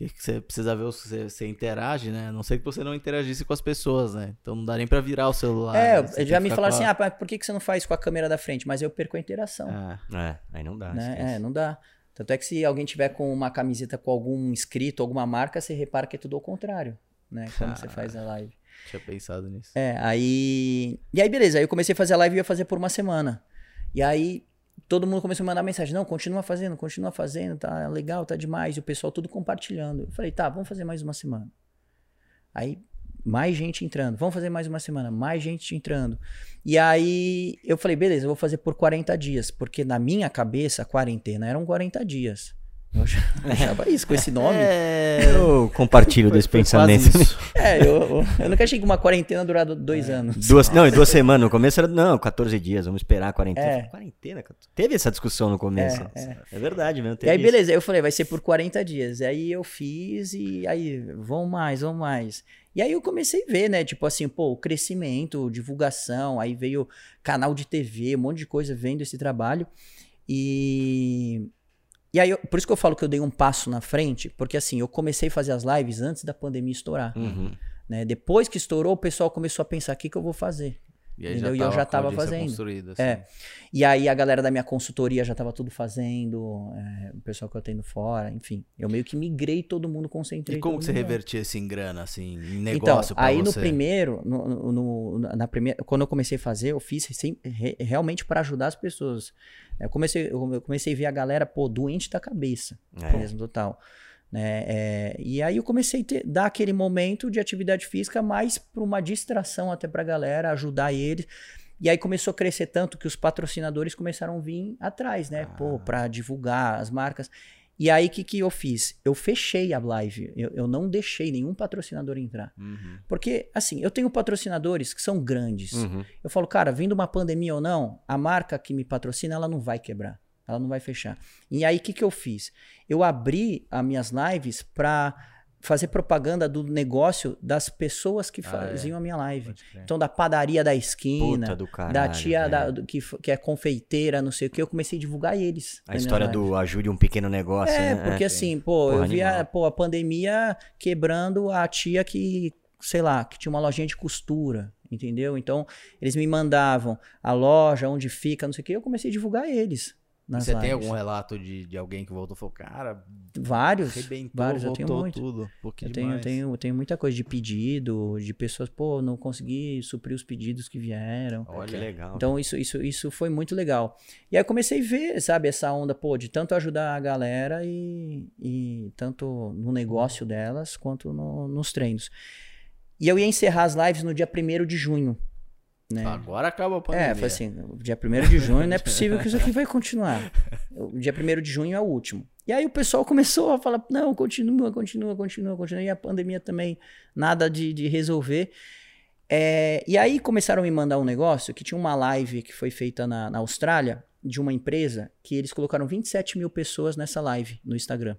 Que que você precisa ver, se você, você interage, né? A não sei que você não interagisse com as pessoas, né? Então não dá nem pra virar o celular. é, né? Já me falaram assim, com ah, mas por que, que você não faz com a câmera da frente? Mas eu perco a interação. a- Ah, É, aí não dá. né? É, não dá. Tanto é que se alguém tiver com uma camiseta com algum escrito, alguma marca, você repara que é tudo ao contrário, né? Quando você faz a live. tinha pensado nisso. É, aí. E aí, beleza. Aí eu comecei a fazer a live e ia fazer por uma semana. E aí todo mundo começou a mandar mensagem: não, continua fazendo, continua fazendo, tá legal, tá demais. E o pessoal tudo compartilhando. Eu falei: tá, vamos fazer mais uma semana. Aí mais gente entrando. Vamos fazer mais uma semana, mais gente entrando. E aí eu falei: beleza, eu vou fazer por 40 dias. Porque na minha cabeça, a quarentena eram 40 dias. Eu já- achava isso com esse nome. É, Eu compartilho desse foi pensamento. É, eu, eu, nunca achei que uma quarentena durava dois anos. Duas, não, em duas semanas. No começo era, não, 14 dias, vamos esperar a quarentena. É. Quarentena? Teve essa discussão no começo. É, É, verdade mesmo. E aí, isso. beleza, eu falei, vai ser por 40 dias. Aí eu fiz e aí, vão mais, vão mais. E aí eu comecei a ver, né? Tipo assim, pô, o crescimento, divulgação, aí veio canal de TV, um monte de coisa vendo esse trabalho. E. E aí, eu- por isso que eu falo que eu dei um passo na frente, porque assim, eu comecei a fazer as lives antes da pandemia estourar. Uhum. Né? Depois que estourou, o pessoal começou a pensar: o que, que eu vou fazer? E aí Entendeu? E eu já com a tava audiência fazendo. É. assim. E aí a galera da minha consultoria já tava tudo fazendo, é, o pessoal que eu tenho fora, enfim. Eu meio que migrei todo mundo, concentrei E como que você revertia isso em grana, assim, em Então, negócio pra aí no você? primeiro, no, no- no- na primeira, quando eu comecei a fazer, eu fiz sem- re- realmente para ajudar as pessoas. Eu comecei, eu comecei a ver a galera, pô, doente da cabeça, É. mesmo, total. Né? É, e aí eu comecei a ter- dar aquele momento de atividade física mais para uma distração até pra galera, ajudar eles. E aí começou a crescer tanto que os patrocinadores começaram a vir atrás, né? Pô, pra divulgar as marcas. E aí o que, que eu fiz? Eu fechei a live. Eu, eu não deixei nenhum patrocinador entrar. Uhum. Porque, assim, eu tenho patrocinadores que são grandes. Uhum. Eu falo, cara, vindo uma pandemia ou não, a marca que me patrocina, ela não vai quebrar. Ela não vai fechar. E aí, o que, que eu fiz? Eu abri as minhas lives pra fazer propaganda do negócio das pessoas que Ah, faziam a minha live. Então, da padaria da esquina, caralho. da tia da- do- que, que é confeiteira, não sei o que, eu comecei a divulgar eles. A história do ajude um pequeno negócio, É, né? porque assim, pô, Porra, eu vi a, animal. pô, a pandemia quebrando a tia que, sei lá, que tinha uma lojinha de costura, entendeu? Então, eles me mandavam a loja, onde fica, não sei o que, eu comecei a divulgar eles. Nas você tem algum relato de, de alguém que voltou e falou, cara, Vários, arrebentou, vários, eu tenho muito. tudo. Pô, que Eu tenho, tenho, tenho muita coisa de pedido, de pessoas, pô, não consegui suprir os pedidos que vieram. Pô, que legal. Então isso, isso, isso foi muito legal. E aí eu comecei a ver, sabe, essa onda, pô, de tanto ajudar a galera e, e tanto no negócio delas quanto no- nos treinos. E eu ia encerrar as lives no dia 1 de junho. Né? Agora acaba a pandemia. É, foi assim, dia 1 de junho não é possível que isso aqui vai continuar. O dia 1 de junho é o último. E aí o pessoal começou a falar, não, continua, continua, continua, continua. E a pandemia também, nada de, de resolver. É, e aí começaram a me mandar um negócio que tinha uma live que foi feita na, na Austrália, de uma empresa, que eles colocaram 27 mil pessoas nessa live no Instagram.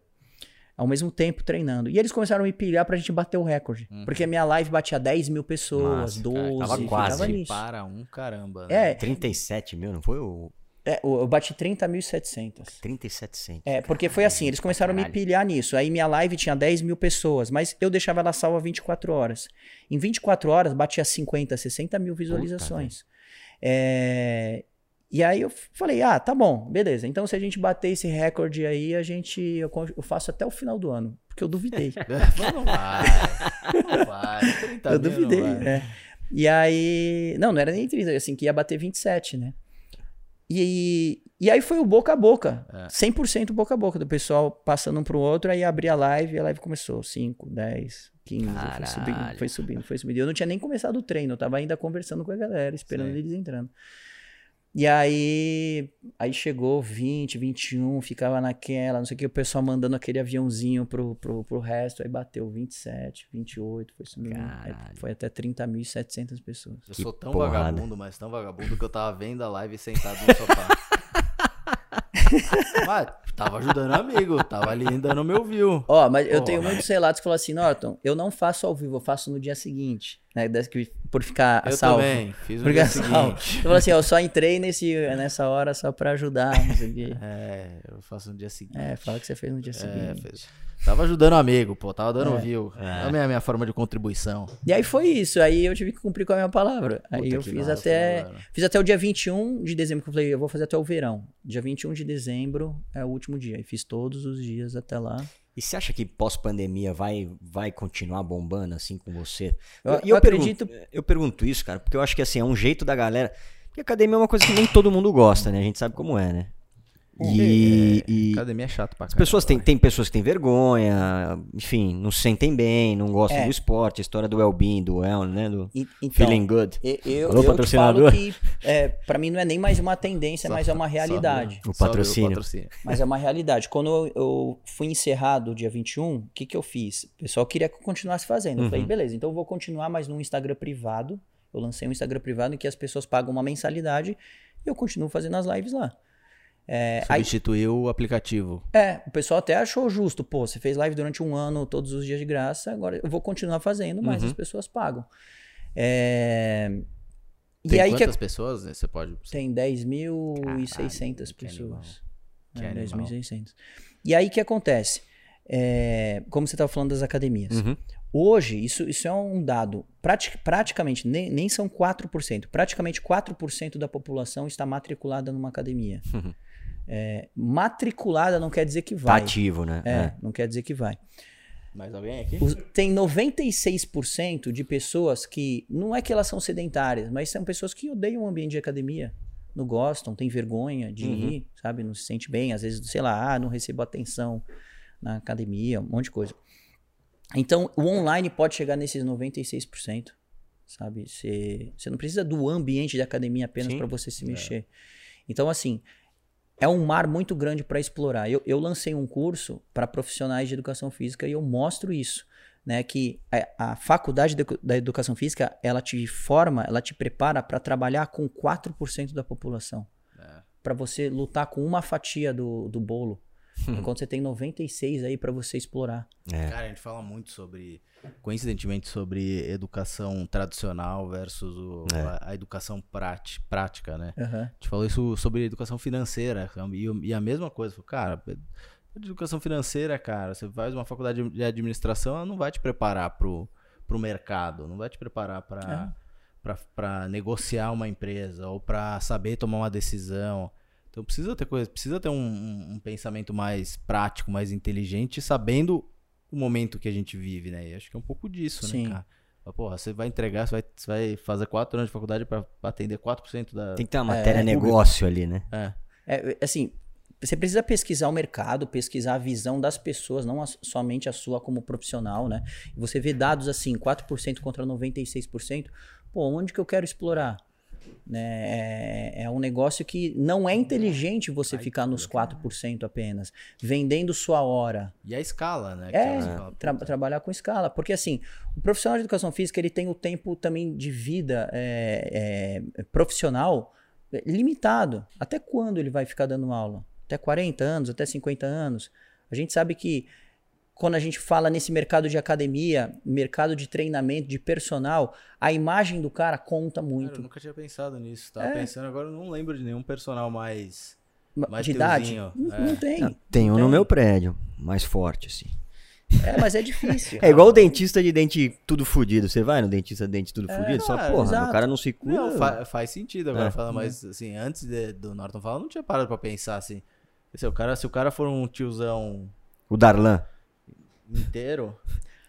Ao mesmo tempo treinando. E eles começaram a me pilhar pra gente bater o recorde. Porque a minha live batia 10 mil pessoas, Massa, 12, cara, tava quase. ficava nisso. Para um caramba. né? É, 37 mil, não foi o é, eu bati 30.700. 3700? É, porque foi assim, eles começaram a me Caralho. pilhar nisso. Aí minha live tinha 10 mil pessoas, mas eu deixava ela salva 24 horas. Em 24 horas, batia 50, 60 mil visualizações. É, e aí eu falei, ah, tá bom, beleza. Então se a gente bater esse recorde aí, a gente eu, eu faço até o final do ano. Porque eu duvidei. Não vai. vai, 30 Eu duvidei, é. E aí. Não, não era nem 30, assim, que ia bater 27, né? E, e aí foi o boca a boca. É. 100% boca a boca do pessoal passando um pro outro. Aí abri a live e a live começou. 5, 10, 15. Foi subindo, foi subindo, foi subindo. Eu não tinha nem começado o treino. Eu tava ainda conversando com a galera, esperando Sim. eles entrando. E aí, aí chegou 20, 21, ficava naquela, não sei o que, o pessoal mandando aquele aviãozinho pro, pro, pro resto, aí bateu 27, 28, foi subindo, foi até 30.700 pessoas. Eu que sou tão porrada. vagabundo, mas tão vagabundo que eu tava vendo a live sentado no sofá. mas tava ajudando amigo, tava ali dando meu view. Ó, mas eu tenho muitos relatos que falam assim, Norton, eu não faço ao vivo, eu faço no dia seguinte. Né, por ficar eu salvo. também, fiz no dia seguinte. Eu falei assim, eu só entrei nesse, nessa hora só pra ajudar, não sei o quê. É, eu faço no dia seguinte. É, fala que você fez no dia é, seguinte. Fez. Tava ajudando o amigo, pô, tava dando é. view. É a minha, minha forma de contribuição. E aí foi isso, aí eu tive que cumprir com a minha palavra. Aí Puta eu fiz até fiz até o dia 21 de dezembro, que eu falei, eu vou fazer até o verão. Dia 21 de dezembro é o último dia. E fiz todos os dias até lá. E você acha que pós-pandemia vai, vai continuar bombando assim com você? Eu, eu, eu acredito. Pergunto, eu pergunto isso, cara, porque eu acho que assim, é um jeito da galera. Porque academia é uma coisa que nem todo mundo gosta, né? A gente sabe como é, né? E, é, e, academia é chato pra As pessoas têm, tem pessoas que têm vergonha, enfim, não se sentem bem, não gostam é. do esporte, a história do well-being, do well, né? Do e, então, feeling good. Eu, eu, Alô, eu patrocinador? que é, pra mim não é nem mais uma tendência, mas é uma realidade. O patrocínio. o patrocínio. Mas é uma realidade. Quando eu, eu fui encerrado dia 21, o que, que eu fiz? O pessoal queria que eu continuasse fazendo. Eu uhum. falei, beleza, então eu vou continuar, mas num Instagram privado. Eu lancei um Instagram privado em que as pessoas pagam uma mensalidade e eu continuo fazendo as lives lá. É, Substituiu aí, o aplicativo. É, o pessoal até achou justo. Pô, você fez live durante um ano, todos os dias de graça, agora eu vou continuar fazendo, mas uhum. as pessoas pagam. É... Tem e aí quantas que... pessoas você pode... Tem 10.600 pessoas. Que é, 10.600. E aí o que acontece? É... Como você estava falando das academias. Uhum. Hoje, isso, isso é um dado, prati praticamente, nem, nem são 4%, praticamente 4% da população está matriculada numa academia. Uhum. É, matriculada não quer dizer que vai. Tá ativo, né? É, é. não quer dizer que vai. Mais alguém aqui? tem 96% de pessoas que não é que elas são sedentárias, mas são pessoas que odeiam o ambiente de academia. Não gostam, têm vergonha de uhum. ir, sabe? Não se sente bem. Às vezes, sei lá, ah, não recebo atenção na academia, um monte de coisa. Então, o online pode chegar nesses 96%, sabe? Você, você não precisa do ambiente de academia apenas para você se é. mexer. É. Então, assim, é um mar muito grande para explorar. Eu, eu lancei um curso para profissionais de educação física e eu mostro isso, né? Que a, a faculdade de, da educação física ela te forma, ela te prepara para trabalhar com 4% da população, é. para você lutar com uma fatia do, do bolo. Enquanto você tem 96 aí para você explorar. É. Cara, a gente fala muito sobre, coincidentemente, sobre educação tradicional versus o, é. a, a, educação prática, né? Uhum. A gente falou isso sobre educação financeira e, e a mesma coisa. Cara, educação financeira, cara, você faz uma faculdade de administração, ela não vai te preparar pro, pro mercado, não vai te preparar para é. para negociar uma empresa ou para saber tomar uma decisão. Então precisa ter coisa, precisa ter um, um, pensamento mais prático, mais inteligente, sabendo o momento que a gente vive, né? E acho que é um pouco disso, né, Sim. né, cara? Porra, você vai entregar, você vai, você vai fazer quatro anos de faculdade para atender 4% da. Tem que ter uma matéria é, negócio ali, né? É. é. Assim, você precisa pesquisar o mercado, pesquisar a visão das pessoas, não a, somente a sua como profissional, né? Você vê dados assim, 4% contra 96%. Pô, onde que eu quero explorar? Né? É, é um negócio que não é inteligente você Ai, ficar nos 4% apenas, vendendo sua hora. E a escala, né? É, tra trabalhar com escala. Porque assim, o profissional de educação física ele tem o tempo também de vida é, é, profissional limitado. Até quando ele vai ficar dando aula? Até 40 anos, até 50 anos. A gente sabe que quando a gente fala nesse mercado de academia, mercado de treinamento, de personal, a imagem do cara conta muito. Cara, eu nunca tinha pensado nisso. Tava é. pensando agora, eu não lembro de nenhum personal mais. mais de idade? Não, é. não tem. Não, tem um no meu prédio, mais forte, assim. É, mas é difícil. é igual o dentista de dente tudo fudido. Você vai no dentista de dente tudo é, fudido? Só, porra, exato. o cara não se cuida. Não, fa faz sentido agora é. falar, mas assim, antes de, do Norton falar, eu não tinha parado pra pensar assim. Se o cara, se o cara for um tiozão. O Darlan inteiro.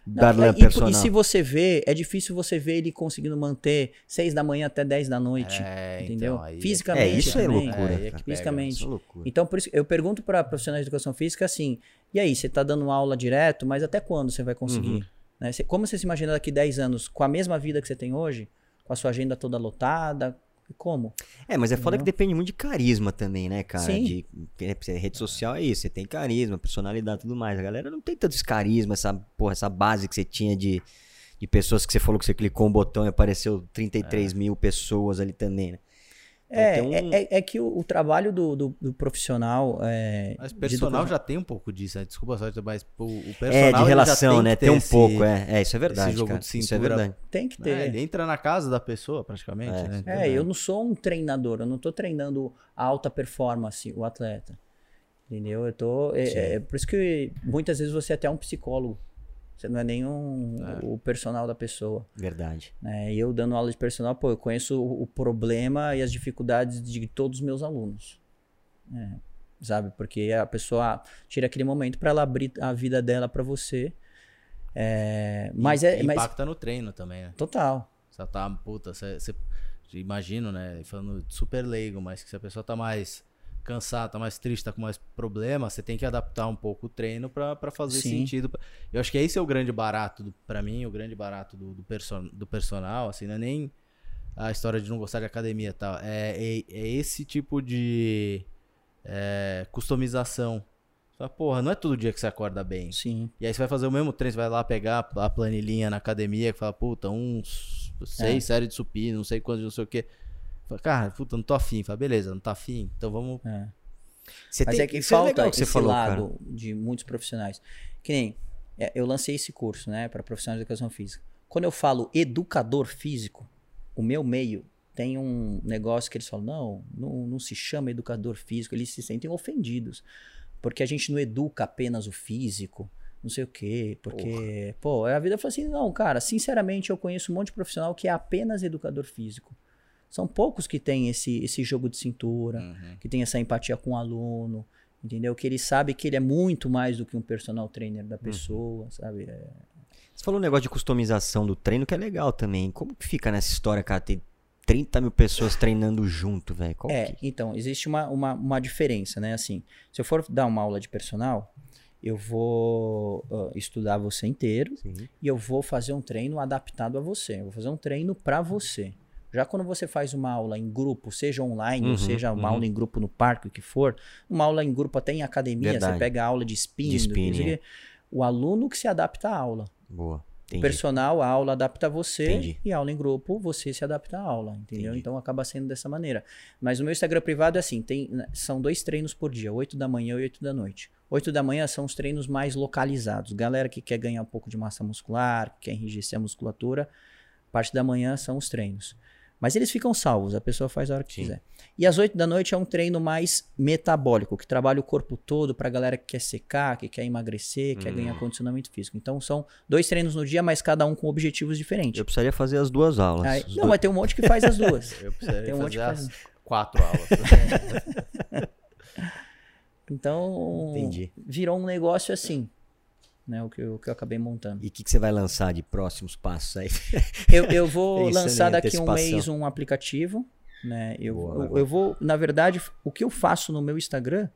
Darlan e, personal. e se você vê, é difícil você ver ele conseguindo manter 6 da manhã até 10 da noite. É, então, entendeu? aí é- Fisicamente. É, isso é também. loucura. É, é pega. Fisicamente. Isso é loucura. Então, por isso, eu pergunto para profissionais de educação física assim: e aí, você tá dando aula direto, mas até quando você vai conseguir? Uhum. Né? Você- como você se imagina daqui 10 anos com a mesma vida que você tem hoje? Com a sua agenda toda lotada? Como? É, mas é foda que depende muito de carisma também, né, cara? Sim. De, né, rede social é isso, você tem carisma, personalidade e tudo mais. A galera não tem tanto esse carisma, essa, porra, essa base que você tinha de, de pessoas que você falou que você clicou um botão e apareceu 33 mil pessoas ali também, né? Então É, um- é, é- é que o, o trabalho do, do- do profissional. É, Mas personal já tem um pouco disso, né? Desculpa só, mas o, o personal É, de relação, tem né? Tem um esse- pouco, é. É, isso é verdade, jogo cara. de Isso é cintura. verdade. Tem que É, ter. ele entra na casa da pessoa, praticamente, É, né? É, eu não sou um treinador, eu não tô treinando alta performance, o atleta. Entendeu? Eu tô. É, é por isso que muitas vezes você é até um psicólogo. Você não é nem um, É. o personal da pessoa. Verdade. E eu dando aula de personal, pô, eu conheço o, o problema e as dificuldades de todos os meus alunos. É, sabe? Porque a pessoa tira aquele momento para ela abrir a vida dela para você. É, mas é. E Mas, impacta no treino também, né? total. Você tá, puta, você, você imagino, né? Falando super leigo, mas que se a pessoa tá mais cansada, tá mais triste, tá com mais problema, você tem que adaptar um pouco o treino pra fazer Sim. sentido. Eu acho que esse é o grande barato, pra mim, o grande barato do, do, perso do personal, assim, não é nem a história de não gostar de academia e tal. É, é, é esse tipo de é, customização. Fala, Porra, não é todo dia que você acorda bem. Sim. E aí você vai fazer o mesmo treino, você vai lá pegar a planilhinha na academia que fala, puta, uns seis séries de supino, não sei quantos, não sei o quê. Fala, Cara, puta, não tô afim. Fala, beleza, não tá afim? Então vamos. É. Você Mas tem, é que é falta que esse falou, lado cara. de muitos profissionais. Que nem, é, eu lancei esse curso, né, para profissionais de educação física. Quando eu falo educador físico, o meu meio tem um negócio que eles falam, não, não, não se chama educador físico, eles se sentem ofendidos. Porque a gente não educa apenas o físico, não sei o quê, porque, pô, a vida fala assim, não, cara, sinceramente eu conheço um monte de profissional que é apenas educador físico. São poucos que têm esse, esse jogo de cintura, Uhum. que tem essa empatia com o aluno, entendeu? Que ele sabe que ele é muito mais do que um personal trainer da pessoa, sabe? É, Você falou um negócio de customização do treino que é legal também. Como que fica nessa história, cara? Tem 30 mil pessoas treinando junto, velho. É, que... então, existe uma, uma, uma diferença, né? Assim, se eu for dar uma aula de personal, eu vou ah, estudar você inteiro Sim. e eu vou fazer um treino adaptado a você. Eu vou fazer um treino para você. Já quando você faz uma aula em grupo, seja online, ou Uhum, seja uma uhum. aula em grupo no parque, o que for, uma aula em grupo até em academia, Verdade. você pega a aula de spinning, De o spinning, quê, o aluno que se adapta à aula. Boa. O Entendi. personal, a aula adapta a você Entendi. e a aula em grupo, você se adapta à aula, entendeu? Entendi. Então acaba sendo dessa maneira. Mas o meu Instagram privado é assim, tem, são dois treinos por dia, 8 da manhã e 8 da noite. 8 da manhã são os treinos mais localizados. Galera que quer ganhar um pouco de massa muscular, que quer enrijecer a musculatura, parte da manhã são os treinos. Mas eles ficam salvos, a pessoa faz a hora que Sim. quiser. E às 8 da noite é um treino mais metabólico, que trabalha o corpo todo pra galera que quer secar, que quer emagrecer, quer Hum. ganhar condicionamento físico. Então são dois treinos no dia, mas cada um com objetivos diferentes. Eu precisaria fazer as duas aulas. Aí- não, dois- mas tem um monte que faz as duas. Eu precisaria Tem um fazer as quatro aulas. Então, Entendi. virou um negócio assim, né? O que eu, o que eu acabei montando. E o que, que você vai lançar de próximos passos aí? Eu, eu vou lançar em daqui um mês um aplicativo, né? Eu, Boa, eu, eu vou, na verdade, o que eu faço no meu Instagram,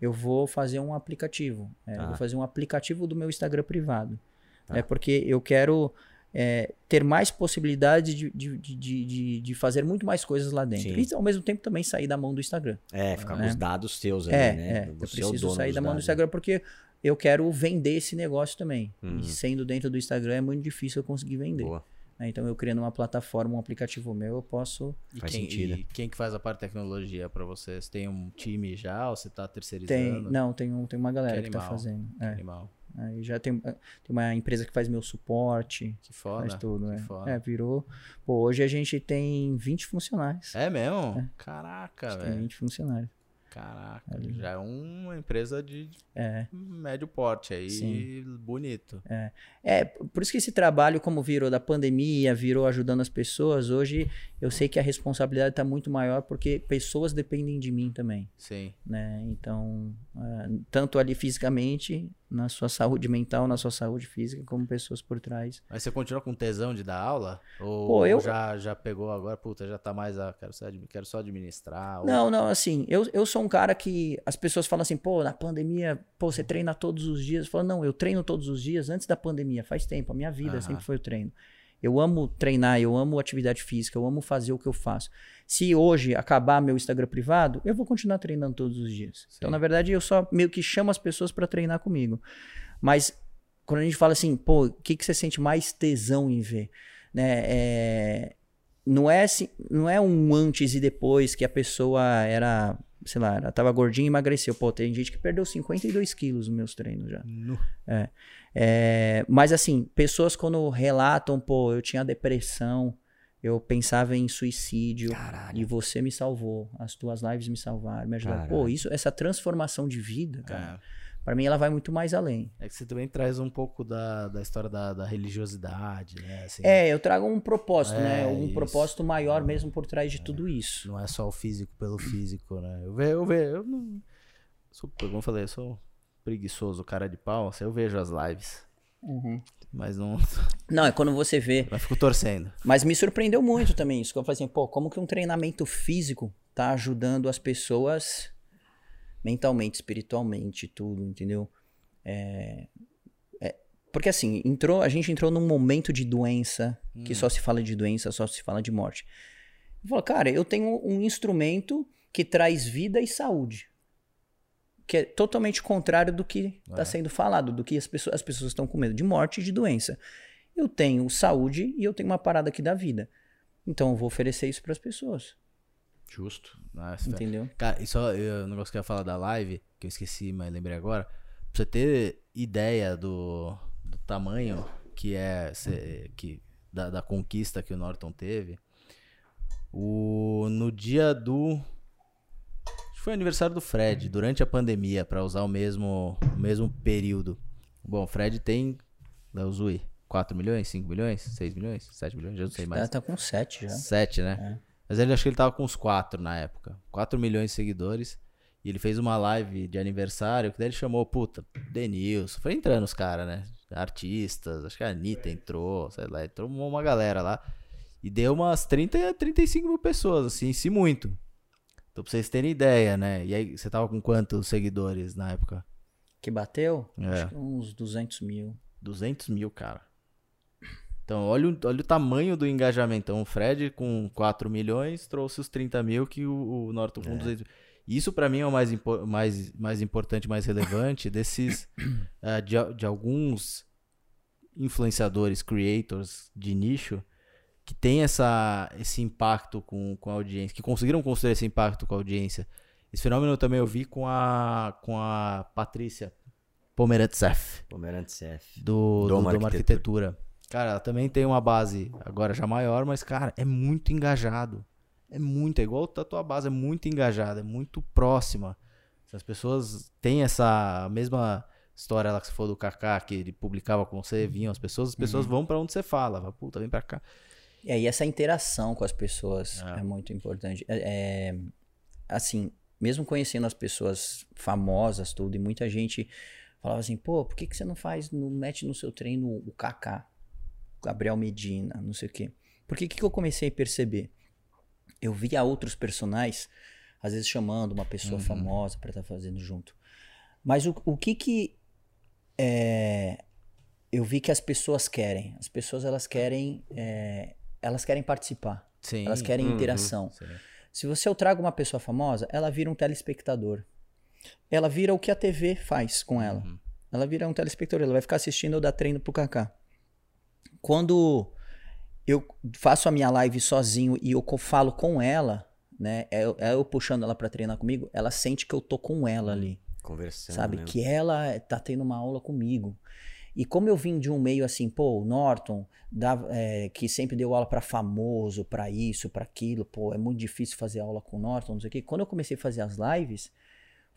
eu vou fazer um aplicativo. É. Eu vou fazer um aplicativo do meu Instagram privado. Tá. É porque eu quero é, ter mais possibilidade de, de, de, de, de fazer muito mais coisas lá dentro. Sim. E ao mesmo tempo também sair da mão do Instagram. É, ficar com É. os dados seus ali, É, né? é. Eu é preciso sair da mão do dados, Instagram porque eu quero vender esse negócio também. Uhum. E sendo dentro do Instagram é muito difícil eu conseguir né? vender. Boa. né? Então eu criando uma plataforma, um aplicativo meu, eu posso. E Faz quem, sentido. E quem que faz a parte de tecnologia pra vocês? Tem um time já ou você tá terceirizando? Tem, não, tem, um, tem uma galera Que que, tá animal. fazendo. É. Animal. Aí já tem, tem uma empresa que faz meu suporte, Que foda. faz tudo. que É. foda. é, virou. Pô, hoje a gente tem 20 funcionários. É mesmo? É. Caraca, A gente tem velho. 20 funcionários. Caraca, já é uma empresa de É. médio porte aí, Sim. bonito. É, por isso que esse trabalho, como virou da pandemia, virou ajudando as pessoas, hoje eu sei que a responsabilidade está muito maior porque pessoas dependem de mim também. Sim. né? Então, é, tanto ali fisicamente, na sua saúde mental, na sua saúde física, como pessoas por trás. Mas você continua com tesão de dar aula? Ou Pô, eu- já, já pegou agora, puta, já tá mais, ah, quero, só, quero só administrar? ou- Não, não, assim, eu, eu sou um cara que as pessoas falam assim, pô, na pandemia, pô, você treina todos os dias. Eu falo, não, eu treino todos os dias antes da pandemia, faz tempo, a minha vida Aham. sempre foi o treino. Eu amo treinar, eu amo atividade física, eu amo fazer o que eu faço. Se hoje acabar meu Instagram privado, eu vou continuar treinando todos os dias. Então, Sim. na verdade, eu só meio que chamo as pessoas pra treinar comigo. Mas quando a gente fala assim, pô, o que, que você sente mais tesão em ver? Né? É, não, é, assim- não é um antes e depois que a pessoa era, sei lá, ela tava gordinha e emagreceu. Pô, tem gente que perdeu 52 quilos nos meus treinos já. Nu. É, mas assim, pessoas quando relatam, pô, eu tinha depressão, eu pensava em suicídio Caralho. e você me salvou, as tuas lives me salvaram, me ajudaram. Pô, Caralho. isso, essa transformação de vida, cara, É. pra mim ela vai muito mais além. É que você também traz um pouco da, da história da, da religiosidade, né? Assim, É, eu trago um propósito, É, né? Um isso. propósito maior mesmo por trás de tudo isso. Não é só o físico pelo físico, né? Eu vejo, eu vejo, eu não. Sou, como eu falei, eu sou preguiçoso, cara de pau, assim, eu vejo as lives. Mas não. Não, é quando você vê. Eu fico torcendo. Mas me surpreendeu muito também isso. Que eu falei assim, pô, como que um treinamento físico tá ajudando as pessoas mentalmente, espiritualmente, tudo, entendeu? É, é, porque assim, entrou, a gente entrou num momento de doença, que só se fala de doença, só se fala de morte. Eu falo, cara, eu tenho um instrumento que traz vida e saúde. Que é totalmente contrário do que está É. sendo falado, do que as pessoas, as pessoas estão com medo de morte e de doença. Eu tenho saúde e eu tenho uma parada aqui da vida. Então eu vou oferecer isso para as pessoas. Justo. Nossa, Entendeu? Cara, e só eu, o negócio que eu ia falar da live, que eu esqueci, mas lembrei agora. Pra você ter ideia do, do tamanho que é cê- que, da, da conquista que o Norton teve, o, no dia do. Acho que foi aniversário do Fred, durante a pandemia, pra usar o mesmo, o mesmo período. Bom, o Fred tem. Léo Zui, 4 milhões, 5 milhões, 6 milhões, 7 milhões, já não sei mais. Ela tá com sete já. Sete, né? Mas ele acho que ele tava com uns quatro na época. 4 milhões de seguidores. E ele fez uma live de aniversário, que daí ele chamou, puta, Denilson. Foi entrando os caras, né? Artistas, acho que a Anitta entrou, sei lá, entrou uma galera lá. E deu umas 30 a 35 mil pessoas, assim, se muito. Então pra vocês terem ideia, né? E aí, você tava com quantos seguidores na época? Que bateu? É. Acho que uns 200 mil. 200 mil, cara. Então, olha o, olha o tamanho do engajamento. Então, o Fred com 4 milhões trouxe os 30 mil que o, o Norton com 200 mil. Isso, pra mim, é o mais, mais, mais importante, mais relevante desses... eh, de, de alguns influenciadores, creators de nicho que tem essa, esse impacto com, com a audiência, que conseguiram construir esse impacto com a audiência. Esse fenômeno eu também eu vi com a, com a Patrícia Pomerantsev Pomerantz F. do, do, Doma Doma Arquitetura. Cara, ela também tem uma base agora já maior, mas, cara, é muito engajado. É muito, é igual a tua base, é muito engajada, é muito próxima. As pessoas têm essa mesma história lá que você falou do Kaká, que ele publicava com você, vinham as pessoas, as pessoas Uhum. vão pra onde você fala. Fala, Puta, vem pra cá. E aí essa interação com as pessoas É. é, muito importante. É, é, assim, mesmo conhecendo as pessoas famosas, tudo, e muita gente falava assim, pô, por que, que você não faz, não mete no seu treino o Kaká, Gabriel Medina, não sei o quê. Porque o que, que eu comecei a perceber? Eu via outros personagens, às vezes chamando uma pessoa Uhum. famosa pra estar fazendo junto. Mas o, o que que é, eu vi que as pessoas querem? As pessoas elas querem é, elas querem participar, Sim. elas querem Uhum. interação. Sim. Se você eu trago uma pessoa famosa, ela vira um telespectador. Ela vira o que a TV faz com ela. Uhum. Ela vira um telespectador, ela vai ficar assistindo eu dar treino pro Kaká. Quando eu faço a minha live sozinho e eu falo com ela, né? É, eu- é eu puxando ela pra treinar comigo, ela sente que eu tô com ela ali Conversando. sabe? né? Que ela tá tendo uma aula comigo. E como eu vim de um meio assim, pô, o Norton, dava, é, que sempre deu aula pra famoso, pra isso, pra aquilo, pô, é muito difícil fazer aula com o Norton, não sei o quê. Quando eu comecei a fazer as lives,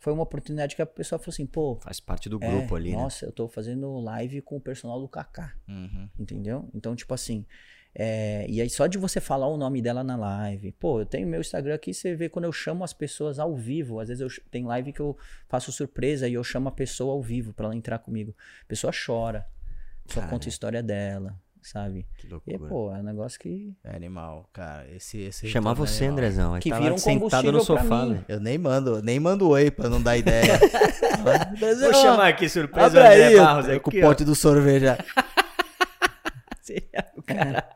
foi uma oportunidade que a pessoa falou assim, pô, Faz parte do é, grupo ali, né? nossa, eu tô fazendo live com o personal do Kaká, Uhum. entendeu? Então, tipo assim, É, e aí, só de você falar o nome dela na live. Pô, eu tenho meu Instagram aqui, você vê quando eu chamo as pessoas ao vivo. Às vezes eu tem live que eu faço surpresa e eu chamo a pessoa ao vivo para ela entrar comigo. A pessoa chora, só conta a história dela, sabe? Que E, loucura. pô, é um negócio que. É animal, cara. Esse, esse Chamar é você, animal. Andrezão. Que vira um sentado no sofá, né? Eu nem mando, nem mando oi pra não dar ideia. Vou chamar aqui surpresa Abre o André aí, Barros eu- com aqui, o pote do sorvete cara-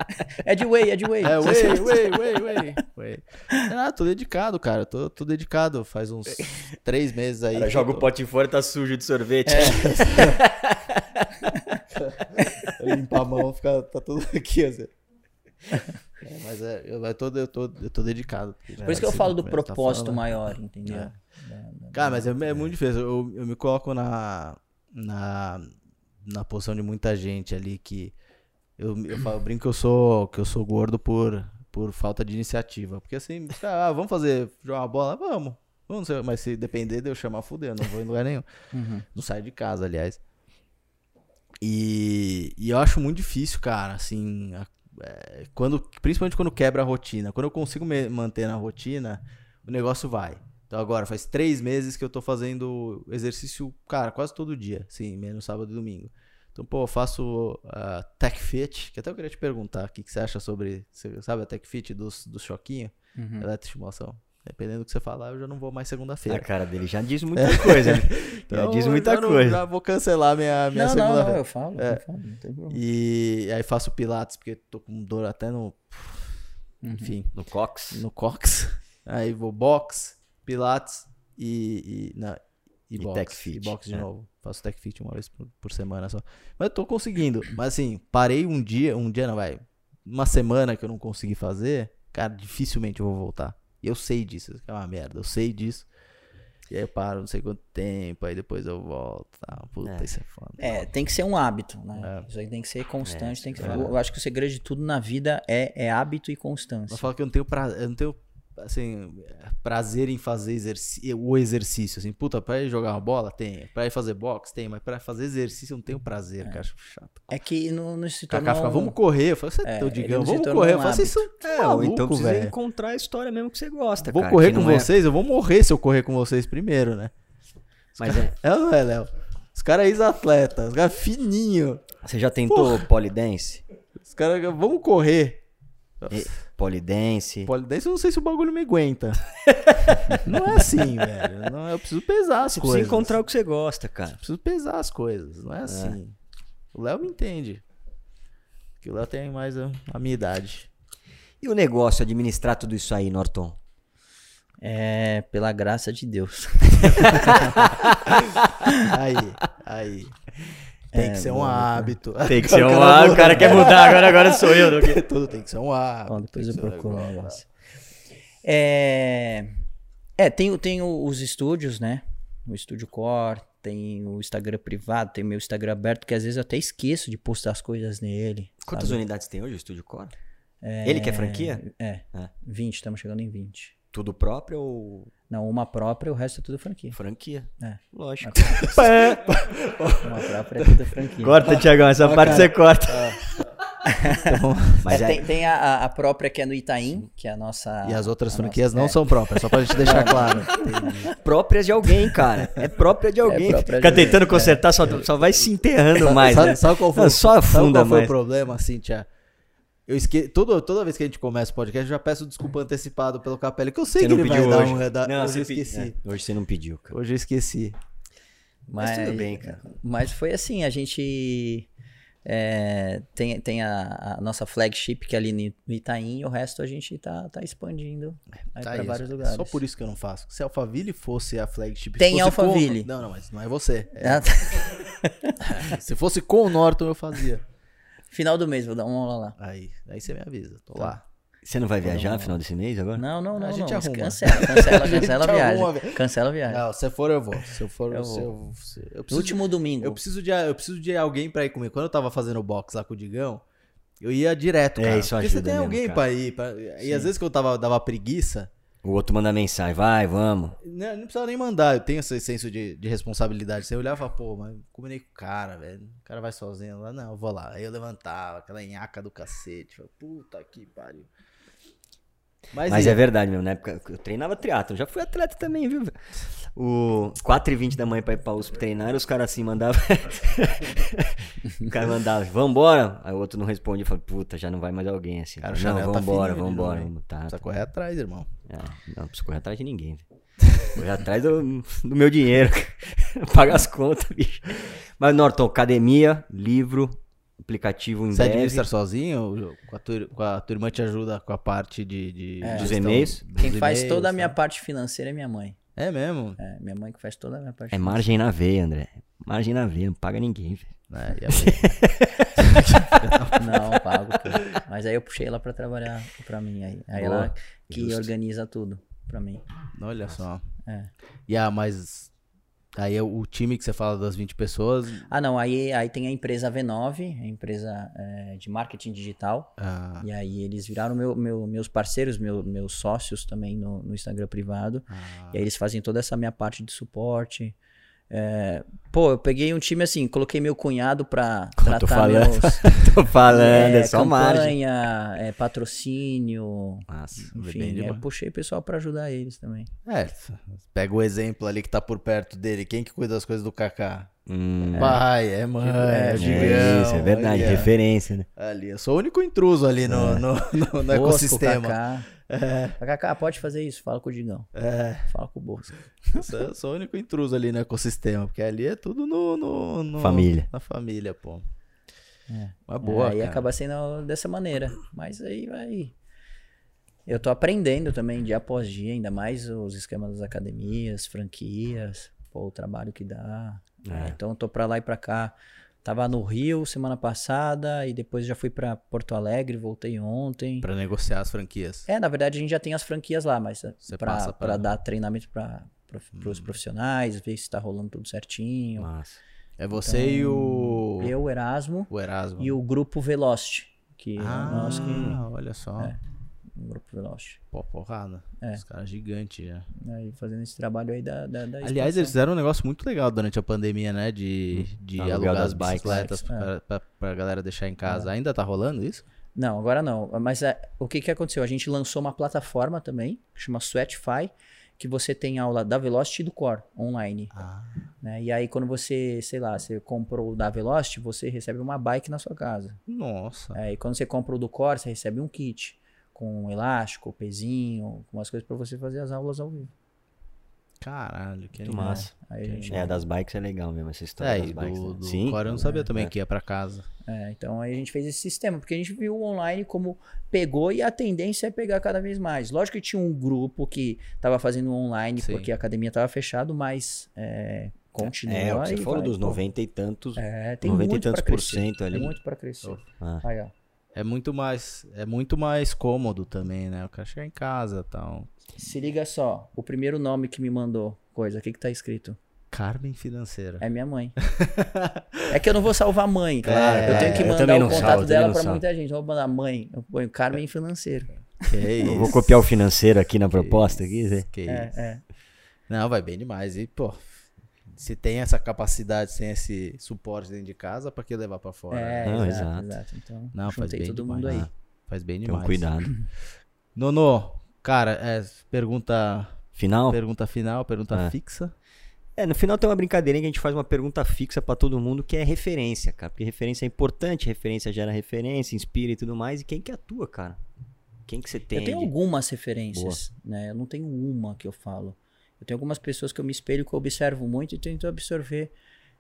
É de whey, é de whey. É, whey, whey, whey, whey, whey. Ah, tô dedicado, cara. Tô, tô dedicado. Faz uns três meses aí. cara joga eu o pote fora e tá sujo de sorvete. tô- Limpa a mão, fica, tá tudo aqui, assim. É, mas é, eu, eu, tô, eu, tô, eu tô dedicado. Por isso que eu falo do Tá propósito falando. maior, entendeu? É. Cara, mas é, é muito difícil. Eu, eu me coloco na, na, na posição de muita gente ali que. Eu, eu, falo- eu brinco que eu sou, que eu sou gordo por, por falta de iniciativa. Porque assim, ah, vamos fazer jogar uma bola? Vamos. Vamos, mas se depender de eu chamar, fuder, eu não vou em lugar nenhum. Uhum. Não saio de casa, aliás. E, e eu acho muito difícil, cara, assim, a- é, quando, principalmente quando quebra a rotina. Quando eu consigo me manter na rotina, o negócio vai. Então agora, faz três meses que eu tô fazendo exercício, cara, quase todo dia, sim, menos sábado e domingo. Então, pô, eu faço a Tech Fit, que até eu queria te perguntar o que, que você acha sobre, você sabe a Tech Fit dos, dos choquinhos? Uhum. Eletroestimulação. Dependendo do que você falar, eu já não vou mais A segunda-feira. cara dele já diz muita coisa. né? já diz muita eu não- coisa. Já vou cancelar minha, minha Não, não, segunda não, eu falo, É. eu falo, não tem problema. E aí faço pilates, porque tô com dor até no. Uhum. Enfim, No Cox. no cox. Aí vou box, pilates e. e, na, e, E box. tech fit, E box de é. novo. Faço tech fit uma vez por, por semana só. Mas eu tô conseguindo. Mas assim, parei um dia, um dia não vai. Uma semana que eu não consegui fazer, cara, dificilmente eu vou voltar. E eu sei disso, é uma merda. Eu sei disso. E aí eu paro não sei quanto tempo, aí depois eu volto. Tá? Puta, É. isso é foda. É, tem que ser um hábito, né? É. Isso aí tem que ser constante. tem que ser- é. eu, eu acho que o segredo de tudo na vida é, é hábito e constância. Mas fala que eu não tenho pra, eu não tenho assim, prazer em fazer exerci- o exercício, assim, puta, pra ir jogar uma bola, tem, pra ir fazer boxe, tem, mas pra fazer exercício eu não tenho prazer, cara, acho chato. É que não, não se tornou... Kaká fica, vamos correr, eu falo, você É, é, se vamos correr, eu um falo, vocês são É, ou maluco, então precisa velho. encontrar a história mesmo que você gosta, Vou cara, correr com é- vocês, eu vou morrer se eu correr com vocês primeiro, né? Mas é, É ou não é, Léo? Os caras ex-atletas, os caras fininho, você já tentou polidense? os caras, vamos correr. E- Polidense. Polidense, eu não sei se o bagulho me aguenta. não é assim, velho. Não, eu preciso pesar as Você coisas. precisa encontrar o que você gosta, cara. Preciso pesar as coisas, não é assim. O Léo me entende. Porque o Léo tem mais a, a minha idade. E o negócio, administrar tudo isso aí, Norton? É, pela graça de Deus. Aí, aí. Tem que ser um hábito. Tem que ser um ah, o cara quer mudar, agora, agora sou eu. que- Tudo tem que ser um hábito. Ó, depois eu um procuro negócio. negócio. É, é tem, tem os estúdios, né? O Estúdio Core, tem o Instagram privado, tem o meu Instagram aberto, que às vezes eu até esqueço de postar as coisas nele. Quantas sabe? unidades tem hoje o Estúdio Core? Ele que é franquia? É, É. 20, estamos chegando em 20. Tudo próprio ou Não, uma própria, o resto é tudo franquia. franquia? É. Lógico. Uma própria é tudo franquia. corta, Tiagão, essa parte você corta. Mas É, é, tem tem a- a, própria que é no Itaim, que é a nossa. E as outras franquias nossa- não é. são próprias, só pra gente deixar claro. própria de alguém, cara. É própria de alguém. própria de Fica alguém, tentando consertar, só, só vai se enterrando mais, sabe, né? sabe qual foi, Não, só sabe afunda qual foi mais. o problema, Cintia? Eu esque... toda, toda vez que a gente começa o podcast, eu já peço desculpa antecipado pelo Capelli, que eu sei Você que ele vai pediu dar hoje. um... Dar... Não, hoje eu pedi- esqueci. é, hoje você não pediu, cara. Hoje eu esqueci. Mas tudo bem, cara. Mas foi assim, a gente é, tem, tem a, a nossa flagship que é ali no Itaim e o resto a gente tá, tá expandindo aí Tá para vários é lugares. Só por isso que eu não faço. Se a Alphaville fosse a flagship... Tem Alphaville. Com... Não, não, mas não é você. É- Ah, Se fosse com o Norton, eu fazia. Final do mês, vou dar uma aula lá. Aí, aí você me avisa. Tá. Tô lá. Você não vai viajar no final desse mês agora? Não, não, não. A gente não. arruma. Cancela, cancela, cancela a arruma, viagem. velho. Cancela a viagem. Não, se for, eu vou. Se eu for, Eu se vou. eu, eu No preciso último domingo. Eu preciso de, eu preciso de alguém pra ir comigo. Quando eu tava fazendo o box lá com o Digão, eu ia direto, É, cara. isso Porque você tem mesmo, alguém pra ir. pra- E às vezes que eu tava, dava preguiça, O outro manda mensagem, vai, vamos. Não, não precisava nem mandar, eu tenho esse senso de, de responsabilidade. Você olhava pô, mas combinei com o cara, velho. O cara vai sozinho lá, não, eu vou lá. Aí eu levantava, aquela nhaca do cacete. Falei, puta que pariu. Mas, Mas é verdade mesmo, na época eu treinava triatlo, já fui atleta também, viu? O 4h20 da manhã pra ir pra USP treinar, e os caras assim mandavam. o cara mandava, vambora. Aí o outro não responde, eu falei, puta, já não vai mais alguém assim. Cara, não, vambora, tá vambora. Vamos, tá, precisa tá. correr atrás, irmão. É, não, não precisa correr atrás de ninguém. Correr atrás do, do meu dinheiro. Paga as contas, bicho. Mas, Norton, academia, livro, aplicativo em Você breve. administra sozinho? Com a, tua, com a tua irmã te ajuda com a parte de, de é. dos e-mails? Quem faz toda a minha tá? parte financeira é minha mãe. É mesmo? É, minha mãe que faz toda a minha parte É financeira. margem na veia, André. Margem na veia, não paga ninguém, velho. É, não, pago. Mas aí eu puxei ela pra trabalhar pra mim. Aí, aí ela que Justo. organiza tudo pra mim. Olha só. É. E a mais Aí é o time que você fala das 20 pessoas. Ah, não. Aí, aí tem a empresa V9, a empresa é, de marketing digital. Ah. E aí eles viraram meu, meu, meus parceiros, meu, meus sócios também no, no Instagram privado. Ah. E aí eles fazem toda essa minha parte de suporte. É, pô, eu peguei um time assim, coloquei meu cunhado pra tratar tô falando, meus... tô falando, é, é só campanha, margem. É, patrocínio, Nossa, enfim, é, puxei pessoal para ajudar eles também. É, pega o exemplo ali que tá por perto dele, quem que cuida das coisas do Kaká? Hum, Pai, é mãe, é, é gigante. É isso, é verdade, referência, né? Ali, eu sou o único intruso ali no, é. no, no, no ecossistema. Kaká. É. Kaká, pode fazer isso, fala com o Digão. É. Fala com o Bosco. Eu sou o único intruso ali no ecossistema, porque ali é tudo no. no, no família. Na família, pô. É. Uma boa. Aí acaba sendo dessa maneira. Mas aí vai. Eu tô aprendendo também dia após dia, ainda mais os esquemas das academias, franquias, pô, o trabalho que dá. É. Então eu tô pra lá e pra cá Tava no Rio semana passada e depois já fui para Porto Alegre, voltei ontem. Para negociar as franquias. É, na verdade a gente já tem as franquias lá, mas para pra... dar treinamento para hum. os profissionais, ver se tá rolando tudo certinho. Massa. É você então, e o. Eu, o Erasmo. O Erasmo. E o grupo Velocity. Que ah, é nós que. Olha só. É no grupo Veloci. Pô, porrada. É. Os caras gigantes já. Aí fazendo esse trabalho aí da, da, da Aliás, eles fizeram um negócio muito legal durante a pandemia, né? De, hum. de alugar as bicicletas é. pra, pra, pra galera deixar em casa. É. Ainda tá rolando isso? Não, agora não. Mas é, o que que aconteceu? A gente lançou uma plataforma também, que chama Sweatify, que você tem aula da Velocity e do Core online. Ah. Né? E aí, quando você, sei lá, você comprou o da Velocity, você recebe uma bike na sua casa. Nossa. É, e quando você compra o do Core, você recebe um kit com elástico, pezinho, com umas coisas para você fazer as aulas ao vivo. Caralho, que Muito massa. Aí gente... É, das bikes é legal mesmo essa história é, das bikes. Do, né? do Sim. Agora eu não sabia é, também é. que ia para casa. É, então aí a gente fez esse sistema, porque a gente viu o online como pegou e a tendência é pegar cada vez mais. Lógico que tinha um grupo que estava fazendo online Sim. porque a academia estava fechada, mas é, continua. É, o que você falou vai, dos 90 e tantos. É, tem 90 muito e tantos por cento ali. Tem muito para crescer. Ah. Aí, ó. É muito mais, é muito mais cômodo também, né? O cara chegar em casa e tal. Se liga só, o primeiro nome que me mandou coisa, o que que tá escrito? Carmen Financeira. É minha mãe. é que eu não vou salvar mãe, claro. É, eu tenho que mandar o contato salvo, dela para muita gente. Eu vou mandar mãe, eu ponho Carmen Financeiro. Que isso? Eu vou copiar o financeiro aqui na proposta. Que aqui, que é, isso. É. Não, vai bem demais. E, pô, se tem essa capacidade, tem esse suporte dentro de casa, para que levar para fora? É, não, exato, exato. Então, não, faz bem todo demais. mundo aí. Ah, faz bem demais. Então, cuidado. Nono, cara, é, pergunta final? Pergunta final, pergunta é. fixa. É, no final tem uma brincadeirinha que a gente faz uma pergunta fixa para todo mundo, que é referência, cara. Porque referência é importante, referência gera referência, inspira e tudo mais. E quem que atua, cara? Quem que você tem? Eu tenho algumas referências, Boa. né? Eu não tenho uma que eu falo. Eu tenho algumas pessoas que eu me espelho, que eu observo muito e tento absorver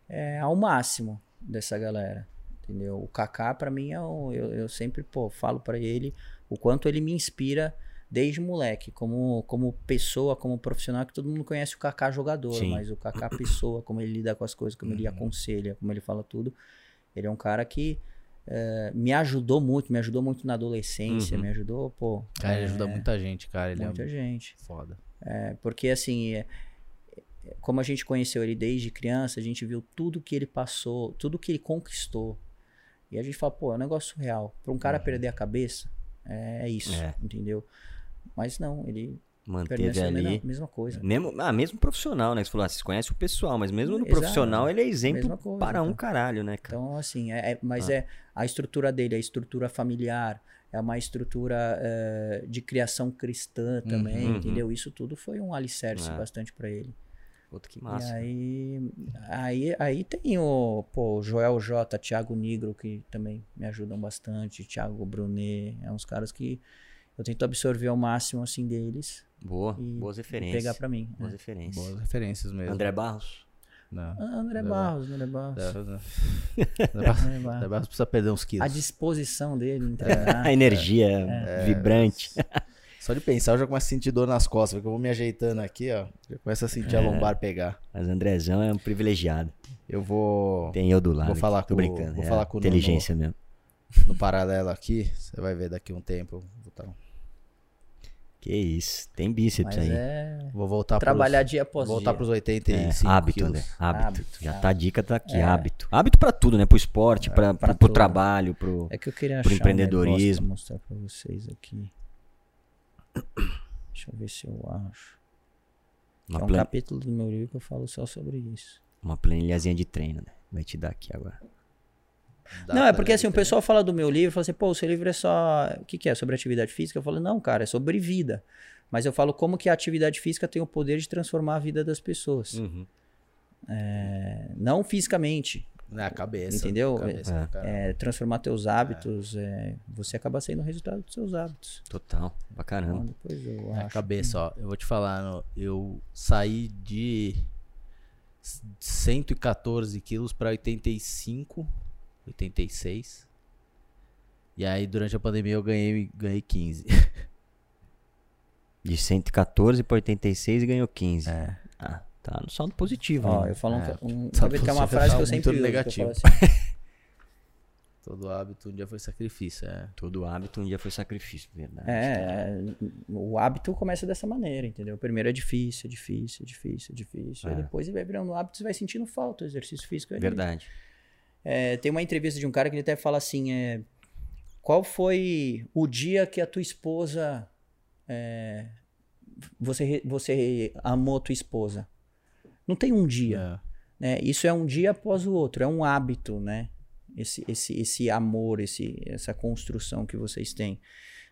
é, ao máximo dessa galera. Entendeu? O Kaká, para mim, é um, eu, eu sempre pô, falo para ele o quanto ele me inspira desde moleque, como, como pessoa, como profissional, que todo mundo conhece o Kaká jogador, Sim. mas o Kaká pessoa, como ele lida com as coisas, como uhum. ele aconselha, como ele fala tudo. Ele é um cara que é, me ajudou muito, me ajudou muito na adolescência, uhum. me ajudou, pô. Cara, ele ajuda é, muita gente, cara. Ele é muita é gente. Foda. É, porque assim, é, como a gente conheceu ele desde criança, a gente viu tudo que ele passou, tudo que ele conquistou. E a gente fala, pô, é um negócio real. Para um cara uhum. perder a cabeça, é, é isso, é. entendeu? Mas não, ele Manteve ali. Sena, mesma coisa. Mesmo, ah, mesmo profissional, né? Você falou, ah, vocês conhecem o pessoal, mas mesmo no Exato. profissional ele é exemplo Mesma coisa, para um então. caralho, né, cara? Então, assim, é, é- mas Ah. é a estrutura dele, a estrutura familiar, é uma estrutura eh, de criação cristã também, Uhum. entendeu? Isso tudo foi um alicerce É. bastante pra ele. Puta que E massa. aí, aí, aí tem o pô, Joel J, Thiago Nigro, que também me ajudam bastante, Thiago Brunet, é uns caras que eu tento absorver ao máximo, assim, deles Boa, e boas e referências. pegar pra mim. Boas né? referências. Boas referências mesmo. André Barros. Não. Ah, André. Barros, André Barros. André Barros. Precisa perder uns A quilos. disposição dele em treinar. A energia É. vibrante. Só de pensar eu já começo a sentir dor nas costas, porque eu vou me ajeitando aqui, ó. Já começo a sentir a É. lombar pegar. Mas Andrezão é um privilegiado. Eu vou Tem eu do lado. Vou falar aqui. Com o- brincando. vou é falar com o inteligência mesmo. no paralelo aqui, você vai ver daqui um tempo. Que isso. Tem bíceps Mas aí. é vou voltar trabalhar pros, dia após voltar dia. pros É, 85 hábito, quilos. André. Hábito. Hábito, Já hábito. tá a dica tá aqui. É. Hábito. Hábito pra tudo, né? Pro esporte, pra, pra pro, pro tudo. trabalho, pro. É que eu queria Pro achar empreendedorismo. um negócio pra mostrar pra vocês aqui. Deixa eu ver se eu acho. Uma, é um plan- capítulo do meu livro que eu falo só sobre isso. uma planilhazinha de treino, né? Vai te dar aqui agora. Não, é porque assim, o pessoal fala do meu livro, fala assim, pô, o seu livro é só. O que, que é? Sobre atividade física? Eu falo, não, cara, é sobre vida. Mas eu falo como que a atividade física tem o poder de transformar a vida das pessoas. Uhum. É, não fisicamente. Na cabeça. Entendeu? Cabeça, É. É, transformar teus hábitos, é, você acaba sendo o resultado dos seus hábitos. Total. Pra caramba. Então, depois eu Na acho. cabeça, ó. Eu vou te falar, eu saí de 114 quilos pra 85, 86. E aí, durante a pandemia, eu ganhei, ganhei 15. De 114 pra 86 e ganhou 15. É. Ah, tá no saldo positivo. Ó, né? eu falo um, É. um, Só sabe que é uma você frase que eu sempre uso, negativo. assim, Todo hábito um dia foi sacrifício, é. Todo hábito um dia foi sacrifício, verdade. É, é, o hábito começa dessa maneira, entendeu? Primeiro é difícil, é difícil, é difícil, é difícil. Aí É. depois vai virando hábito, você vai sentindo falta do exercício físico. ali. Verdade. É, tem uma entrevista de um cara que ele até fala assim: é, qual foi o dia que a tua esposa. é, você, você amou tua esposa? Não tem um dia. É. né? Isso é um dia após o outro, é um hábito, né? Esse, esse, esse amor, esse, essa construção que vocês têm.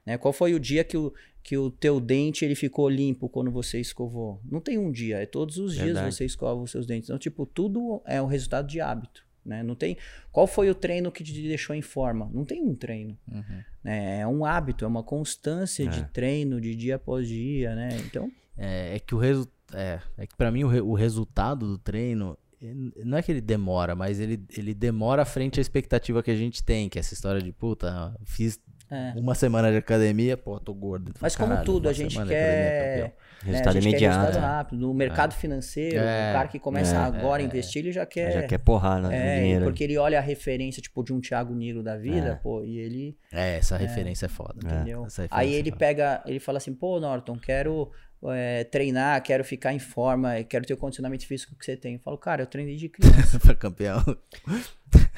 Né? Qual foi o dia que o, que o teu dente ele ficou limpo quando você escovou? Não tem um dia, é todos os dias Verdade. você escova os seus dentes. Então, tipo, tudo é o resultado de hábito. Né? Não tem. Qual foi o treino que te deixou em forma? Não tem um treino. Uhum. né? É um hábito, é uma constância de É. treino, de dia após dia, né? Então, É, é que o resultado. É, é que pra mim o, re- o resultado do treino. eh, Não é que ele demora, mas ele, ele demora frente à expectativa que a gente tem, que é essa história de puta, fiz é. uma semana de academia, pô, tô gordo. Mas como Caralho, tudo, uma a gente quer. né, Resultado a gente quer imediato. resultado rápido. No mercado financeiro, É, o cara que começa é, agora a é, investir, ele já quer. Já quer porrar no, é, dinheiro. porque ele olha a referência, tipo, de um Thiago Nigro da vida, É. pô, e ele. É, essa referência é foda. Entendeu? Referência Aí é ele foda. pega, ele fala assim, pô, Norton, quero é, treinar, quero ficar em forma, quero ter o condicionamento físico que você tem. Eu falo, cara, eu treinei de criança. Pra campeão.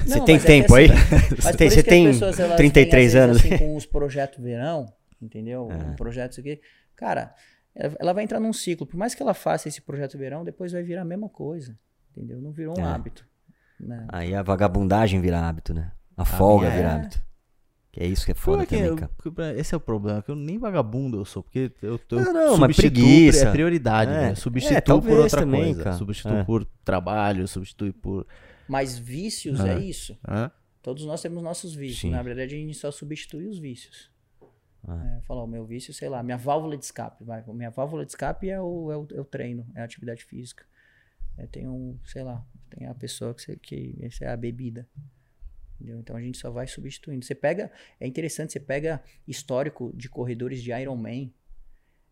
Você Não, tem mas é tempo aí? assim, Mas Você tem, você tem as pessoas, elas 33 vêm, anos. vezes, assim, com os projetos verão, entendeu? É. Um projeto isso aqui. Cara, ela vai entrar num ciclo. Por mais que ela faça esse projeto verão, depois vai virar a mesma coisa. Entendeu? Não virou um É. hábito. né? Aí a vagabundagem vira hábito, né? A folga é. vira hábito. Que é isso que é Foda foda que também, eu- cara. pra- esse é o problema, que eu nem vagabundo eu sou, porque eu, eu Não, não, mas substituo, preguiça. é prioridade, É. né? Eu É, Substituo por outra também, coisa. cara. Substituo É. por trabalho, substitui por. Mas vícios é isso. Todos nós temos nossos vícios. Sim. Na verdade, a gente só substitui os vícios. Ah. É, falar, o meu vício, sei lá, minha válvula de escape. Vai. Minha válvula de escape é o, é o, é o treino, é a atividade física. É, tem um, sei lá, tem a pessoa que, você, que essa é a bebida. Entendeu? Então a gente só vai substituindo. Você pega, é interessante, você pega histórico de corredores de Ironman.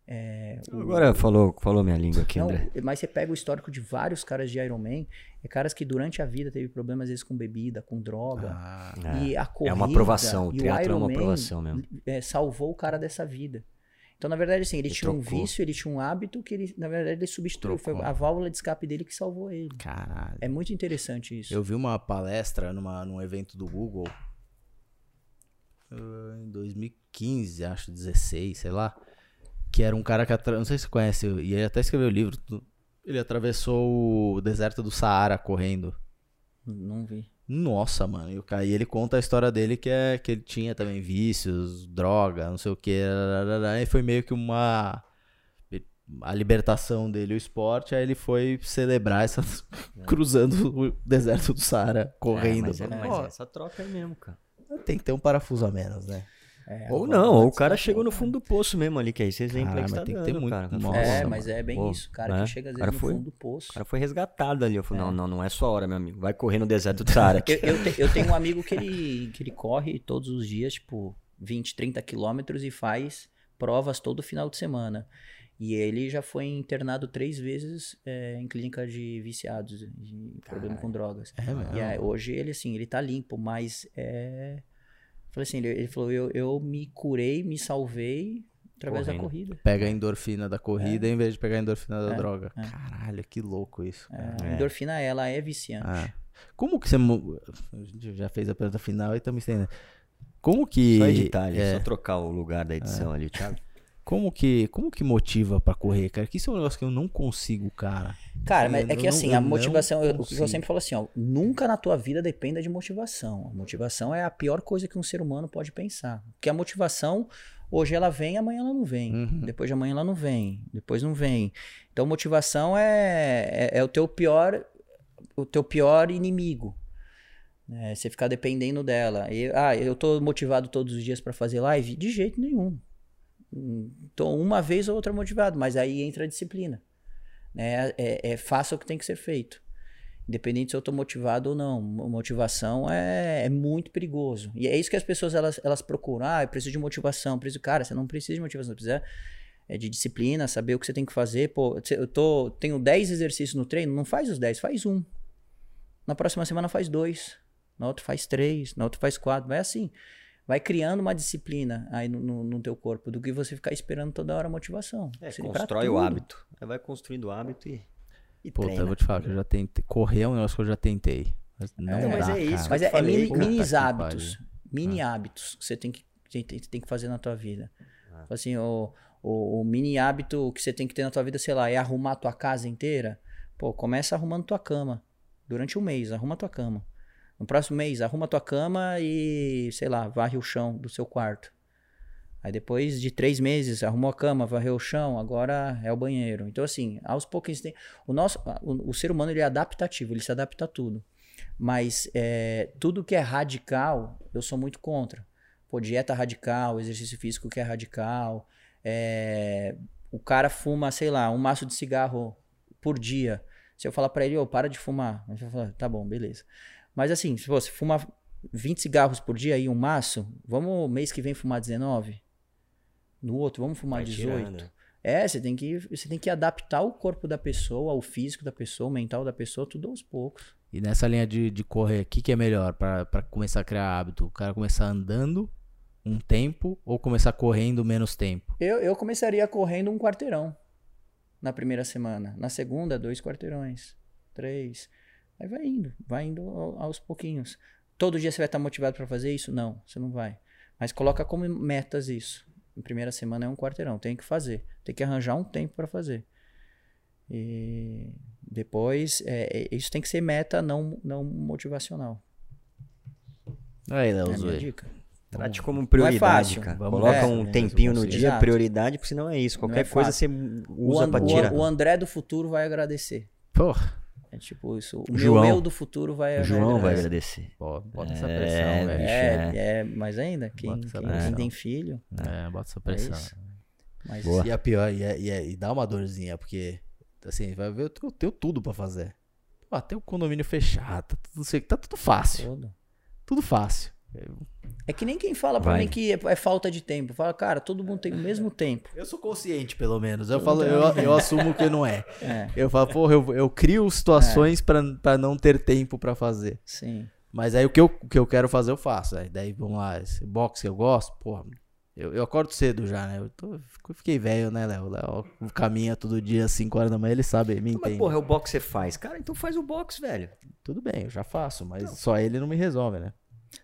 É, o- Agora falou, falou minha língua aqui, não, André. mas você pega o histórico de vários caras de Ironman, é caras que durante a vida teve problemas às vezes com bebida, com droga. Ah, E a corrida, É uma aprovação, o e triatlo é uma aprovação mesmo. é, salvou o cara dessa vida. Então, na verdade, assim, ele, Ele tinha um trocou. vício, ele tinha um hábito que ele, na verdade, ele substituiu. Foi Trocou. a válvula de escape dele que salvou ele. caralho. É muito interessante isso. Eu vi uma palestra numa, num evento do Google ah, em 2015, acho, 16, sei lá. Que era um cara que, não sei se você conhece, e ele até escreveu o livro. Ele atravessou o deserto do Saara correndo. Não vi. Nossa, mano. E o cara, ele conta a história dele que é que ele tinha também vícios, droga, não sei o que. E foi meio que uma a libertação dele, o esporte, aí ele foi celebrar essa é. cruzando o deserto do Saara, correndo. É, mas, é, mas é essa troca aí mesmo, cara. Tem que ter um parafuso a menos, né? É, ou não, ou o cara chegou no fundo do poço mesmo ali, que é esse exemplo aí que tá tem que ter muito. Cara, Nossa, é, mas é bem Pô, isso, cara, né? que chega às vezes no foi, fundo do poço. O cara foi resgatado ali. Eu falei, é. não, não, não é sua hora, meu amigo. Vai correr no deserto do Saara. eu, eu, te, eu, tenho um amigo que ele, que ele corre todos os dias, tipo, 20, 30 quilômetros e faz provas todo final de semana. E ele já foi internado três vezes é, em clínica de viciados, de problema com drogas. É? E aí, hoje ele, assim, ele tá limpo, mas é Falei assim, ele, ele falou, eu, eu me curei, me salvei através Correndo. da corrida. Pega a endorfina da corrida é. em vez de pegar a endorfina da é. droga. É. Caralho, que louco isso. É, a endorfina, ela é viciante. Ah. Como que você... A gente já fez a pergunta final e estamos entendendo. Como que... Só editar é. só trocar o lugar da edição ali, Thiago. Como que, como que motiva para correr, cara? Que isso é um negócio que eu não consigo, cara. Cara, mas é que assim, a motivação, eu, o que eu sempre falo assim, ó, nunca na tua vida dependa de motivação. A motivação é a pior coisa que um ser humano pode pensar. Porque a motivação, hoje ela vem, amanhã ela não vem. Uhum. Depois de amanhã ela não vem. Depois não vem. Então motivação é, é, é o teu pior o teu pior inimigo. É, você ficar dependendo dela. E, ah, eu tô motivado todos os dias para fazer live? De jeito nenhum. Tô uma vez ou outra motivado, mas aí entra a disciplina. Né? É, é faça o que tem que ser feito. Independente se eu estou motivado ou não. Motivação é, é, muito perigoso. E é isso que as pessoas elas, elas procuram. Ah, eu preciso de motivação. Preciso... Cara, você não precisa de motivação. Precisa é de disciplina, saber o que você tem que fazer. Pô, eu tô, tenho 10 exercícios no treino, não faz os 10, faz um. Na próxima semana faz dois. Na outra faz três. Na outra faz quatro. Vai assim vai criando uma disciplina aí no, no, no, teu corpo do que você ficar esperando toda hora a motivação. É, constrói o hábito. Aí vai construindo o hábito e. e Puta, treina. eu vou te falar que eu já tentei. Correr é um negócio que eu já tentei. Mas não é, mas dá, é isso. Mas é, é mini, mini hábitos. Mini ah. hábitos que você tem que, tem, tem que fazer na tua vida. Ah. Assim, o, o, o, mini hábito que você tem que ter na tua vida, sei lá, é arrumar a tua casa inteira. Pô, começa arrumando tua cama. Durante um mês, arruma tua cama. No próximo mês, arruma tua cama e, sei lá, varre o chão do seu quarto. Aí depois de três meses, arrumou a cama, varreu o chão, agora é o banheiro. Então, assim, aos poucos tem. O, nosso, o, o ser humano ele é adaptativo, ele se adapta a tudo. Mas é, tudo que é radical, eu sou muito contra. Pô, dieta radical, exercício físico que é radical. É, o cara fuma, sei lá, um maço de cigarro por dia. Se eu falar para ele, ô, oh, para de fumar, ele vai falar, tá bom, beleza. Mas assim, se você fuma 20 cigarros por dia aí, um maço, vamos mês que vem fumar 19? No outro, vamos fumar Vai 18? Tirando. É, você tem, que, você tem que adaptar o corpo da pessoa, o físico da pessoa, o mental da pessoa, tudo aos poucos. E nessa linha de, de correr, o que, que é melhor para começar a criar hábito? O cara começar andando um tempo ou começar correndo menos tempo? Eu, eu começaria correndo um quarteirão na primeira semana. Na segunda, dois quarteirões. Três. Aí vai indo, vai indo aos pouquinhos. Todo dia você vai estar motivado para fazer isso? Não, você não vai. Mas coloca como metas isso. Na primeira semana é um quarteirão, tem que fazer. Tem que arranjar um tempo para fazer. E depois, é, é, isso tem que ser meta, não, não motivacional. Aí, Léo, é dica. Trate como prioridade, é cara. Vamos Coloca é, um tempinho no dia, Exato. prioridade, porque senão é isso. Qualquer é coisa você usa para tirar. O André do futuro vai agradecer. Porra. É tipo isso. O João, meu, meu do futuro vai O João vai agradecer. Pô, bota é, essa pressão, velho. É, é, é, mas ainda, quem, quem, tem filho. É, bota essa pressão. Mas... E a pior, e, é, e, é, e, dá uma dorzinha, porque assim, vai ver, eu tenho, tudo pra fazer. Pô, até o condomínio fechado, tá tudo, tá tudo fácil. Tudo. tudo fácil. É que nem quem fala pra Vai. mim que é, é, falta de tempo. Fala, cara, todo mundo tem o mesmo tempo. Eu sou consciente, pelo menos. Eu falo, eu, eu assumo que não é. é. Eu falo, porra, eu, eu crio situações é. pra, pra não ter tempo pra fazer. Sim. Mas aí o que eu, o que eu quero fazer, eu faço. Aí daí, vamos lá, esse boxe que eu gosto, porra. Eu, eu acordo cedo já, né? Eu, tô, fiquei velho, né, Léo? Léo caminha todo dia às 5 horas da manhã, ele sabe, ele me entende. Mas, porra, é o boxe que você faz. Cara, então faz o boxe, velho. Tudo bem, eu já faço, mas não. só ele não me resolve, né?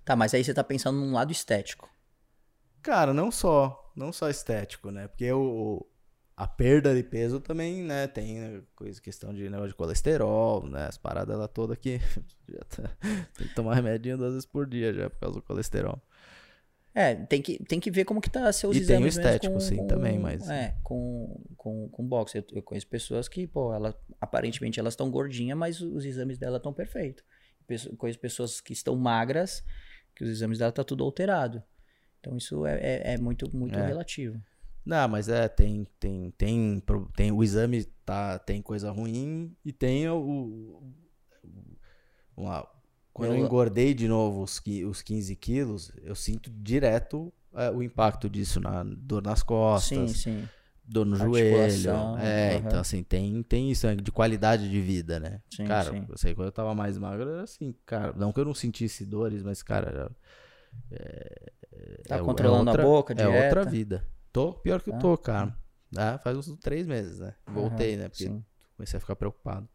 Tá, mas aí você tá pensando num lado estético. Cara, não só. Não só estético, né? Porque o, a perda de peso também, né? Tem né, coisa, questão de negócio de colesterol, né? As paradas lá toda que já tá, tem que tomar remédio duas vezes por dia já por causa do colesterol. É, tem que, tem que ver como que tá seus E tem o exames mesmo estético, com, sim, com- também, mas- É, com, com, com boxe. Eu, eu conheço pessoas que, pô, ela, aparentemente elas estão gordinhas, mas os exames dela estão perfeitos. Conheço pessoas que estão magras, que os exames dela tá tudo alterado. Então isso é, é, é muito, muito É. relativo. Não, mas é, tem, tem, tem, tem o exame tá, tem coisa ruim e tem o, lá, quando eu engordei de novo os, os 15 quilos, eu sinto direto é, o impacto disso na dor nas costas, Sim, sim. Dor no joelho. É, aham. então assim, tem, tem isso né, de qualidade de vida, né? Sim, cara, sim. eu sei, quando eu tava mais magro era assim, cara, não que eu não sentisse dores, mas cara, era- Tá é- é controlando outra- a boca, É outra dieta? vida. Tô, pior que eu Tá. tô, cara. Ah, faz uns três meses, né? Voltei, Aham, né? Porque sim. comecei a ficar preocupado.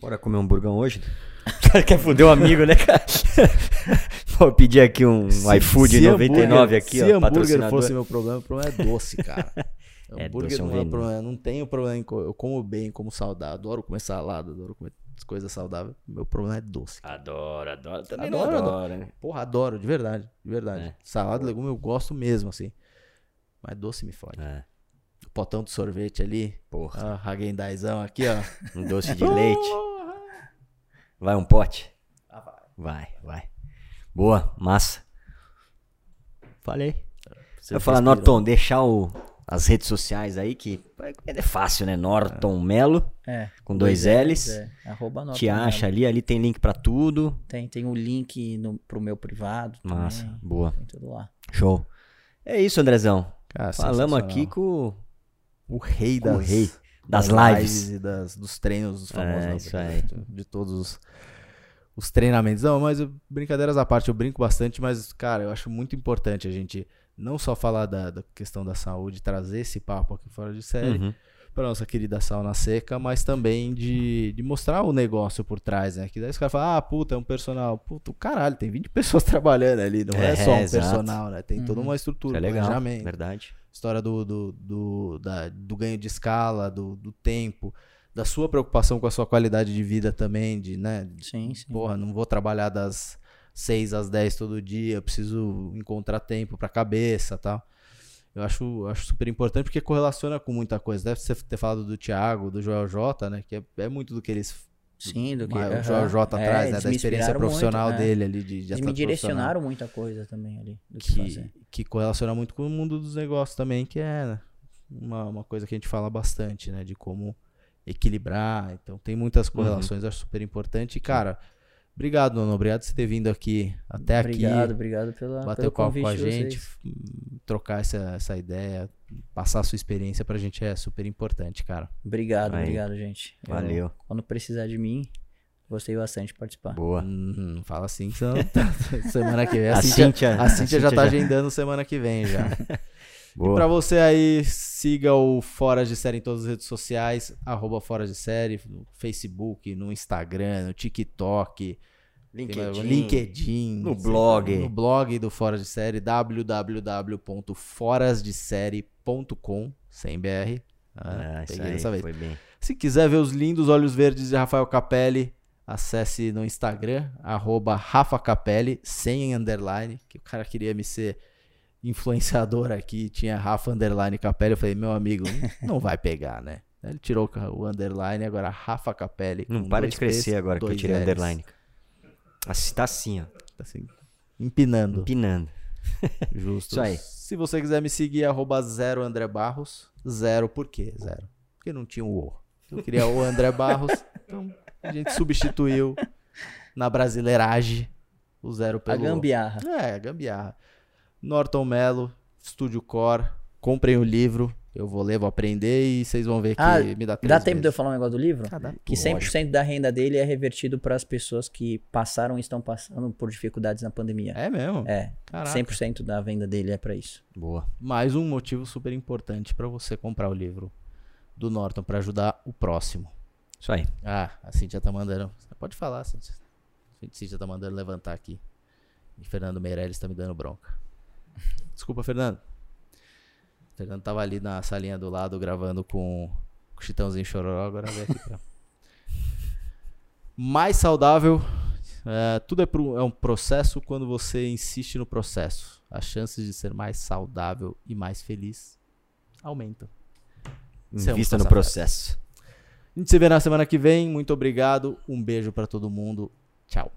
Bora comer um burgão hoje? O cara quer foder o amigo, né, cara? Vou pedir aqui um iFood 99 hambúrguer- aqui, se ó, hambúrguer patrocinador. fosse meu problema, o problema é doce, cara. É, hambúrguer é um não é veneno. problema. Não tenho problema Eu como bem, como saudável. Adoro comer salada, adoro comer coisas saudáveis. Meu problema é doce. Adoro, adoro. Também Adoro, adoro. adoro, né? Porra, adoro, de verdade. De verdade. É. Salada e legume eu gosto mesmo, assim. Mas doce me fode. É, O potão de sorvete ali. porra. Ó, Hagendazão aqui, ó. Um doce de leite. Vai um pote? Vai, vai. Boa, massa. Falei. Você Eu falar. Norton, deixar o, as redes sociais aí, que é fácil, né? Norton Melo, É. com dois L's. É, arroba nota Te acha ali, ali tem link pra tudo. Tem, tem o link no, pro meu privado. Massa, também. boa. Tem tudo lá. Show. É isso, Andrezão. Cara, Falamos aqui com o rei com o das, rei das lives. e das, dos treinos dos famosos. É, né? isso aí. De todos os, os treinamentos. Não, mas brincadeiras à parte, eu brinco bastante, mas, cara, eu acho muito importante a gente não só falar da, da questão da saúde, trazer esse papo aqui fora de série Uhum. para nossa querida sauna seca, mas também de, de mostrar o negócio por trás, né? Que daí os caras falam, ah, puta, é um personal. Puta, caralho, tem 20 pessoas trabalhando ali, não é, É, só um exato. personal, né? Tem toda Uhum. uma Isso estrutura, é um legal. planejamento Verdade. história do, do, do, da- do ganho de escala, do, do tempo, da sua preocupação com a sua qualidade de vida também, de, né? Sim, sim. Porra, não vou trabalhar das 6 às 10 todo dia, eu preciso encontrar tempo pra cabeça tal. Eu acho, acho super importante porque correlaciona com muita coisa. Deve você ter falado do Thiago, do Joel J, né? Que é, é muito do que eles. Sim, do que. o. Joel J É, traz, né? eles Da me experiência profissional muito, é. dele ali, de, de Eles me direcionaram muita coisa também ali. Do que, fazer. que, que correlaciona muito com o mundo dos negócios também, que é né, uma, uma coisa que a gente fala bastante, né? De como equilibrar. Então tem muitas correlações, acho super importante. E, cara, obrigado, Nono. Obrigado por você ter vindo aqui até obrigado, aqui. obrigado pela, Bater pelo o papo convite com a gente, vocês. f- trocar essa, essa ideia, passar a sua experiência pra gente é super importante, cara. Obrigado, Aí. obrigado, gente. Eu- Valeu. quando precisar de mim, gostei bastante de participar. Boa. Hum, fala assim, senão semana que vem. A, A Cíntia, Cíntia- a Cíntia já tá já- agendando semana que vem já. Boa. Pra você aí, siga o Fora de Série em todas as redes sociais, arroba Fora de Série, no Facebook, no Instagram, no TikTok, no LinkedIn, no blog. no blog do Fora de Série, www.forasdesérie.com, sem BR. Ah, Ah, isso peguei aí, dessa vez. foi bem. Se quiser ver os lindos olhos verdes de Rafael Capelli, acesse no Instagram, arroba Rafa Capelli, sem underline, que o cara queria me ser influenciador aqui, tinha Rafa underline Capelli, eu falei, meu amigo, não vai pegar, né? Ele tirou o underline, agora Rafa Capelli. Não para de crescer agora que eu tirei o underline. Assim, tá assim, ó. Tá assim, empinando. Empinando. Justo. Isso aí. Se você quiser me seguir, arroba zero André Barros. Zero, por quê? Zero. Porque não tinha o O. Eu queria o André Barros. Então a gente substituiu na brasileiragem o zero A pelo O. gambiarra. É, a gambiarra. Norton Mello, Estúdio Core. Comprem o livro. Eu vou ler, vou aprender e vocês vão ver que Ah, me dá três Dá tempo de eu falar um negócio do livro? Ah, dá. Que 100% da renda dele é revertido para as pessoas que passaram e estão passando por dificuldades na pandemia. É mesmo? É, Caraca. 100% da venda dele é para isso. Boa. Mais um motivo super importante pra você comprar o livro do Norton pra ajudar o próximo. Isso aí. Ah, a Cintia tá mandando. Você pode falar, Cintia. A Cintia tá mandando levantar aqui. E Fernando Meirelles tá me dando bronca. Desculpa, Fernando. O Fernando tava ali na salinha do lado gravando com o Chitãozinho Chororó, agora vem aqui pra... Mais saudável. É, tudo é, pro, é um processo quando você insiste no processo. As chances de ser mais saudável e mais feliz aumentam. Invista no processo. A gente se vê na semana que vem. Muito obrigado. Um beijo para todo mundo. Tchau.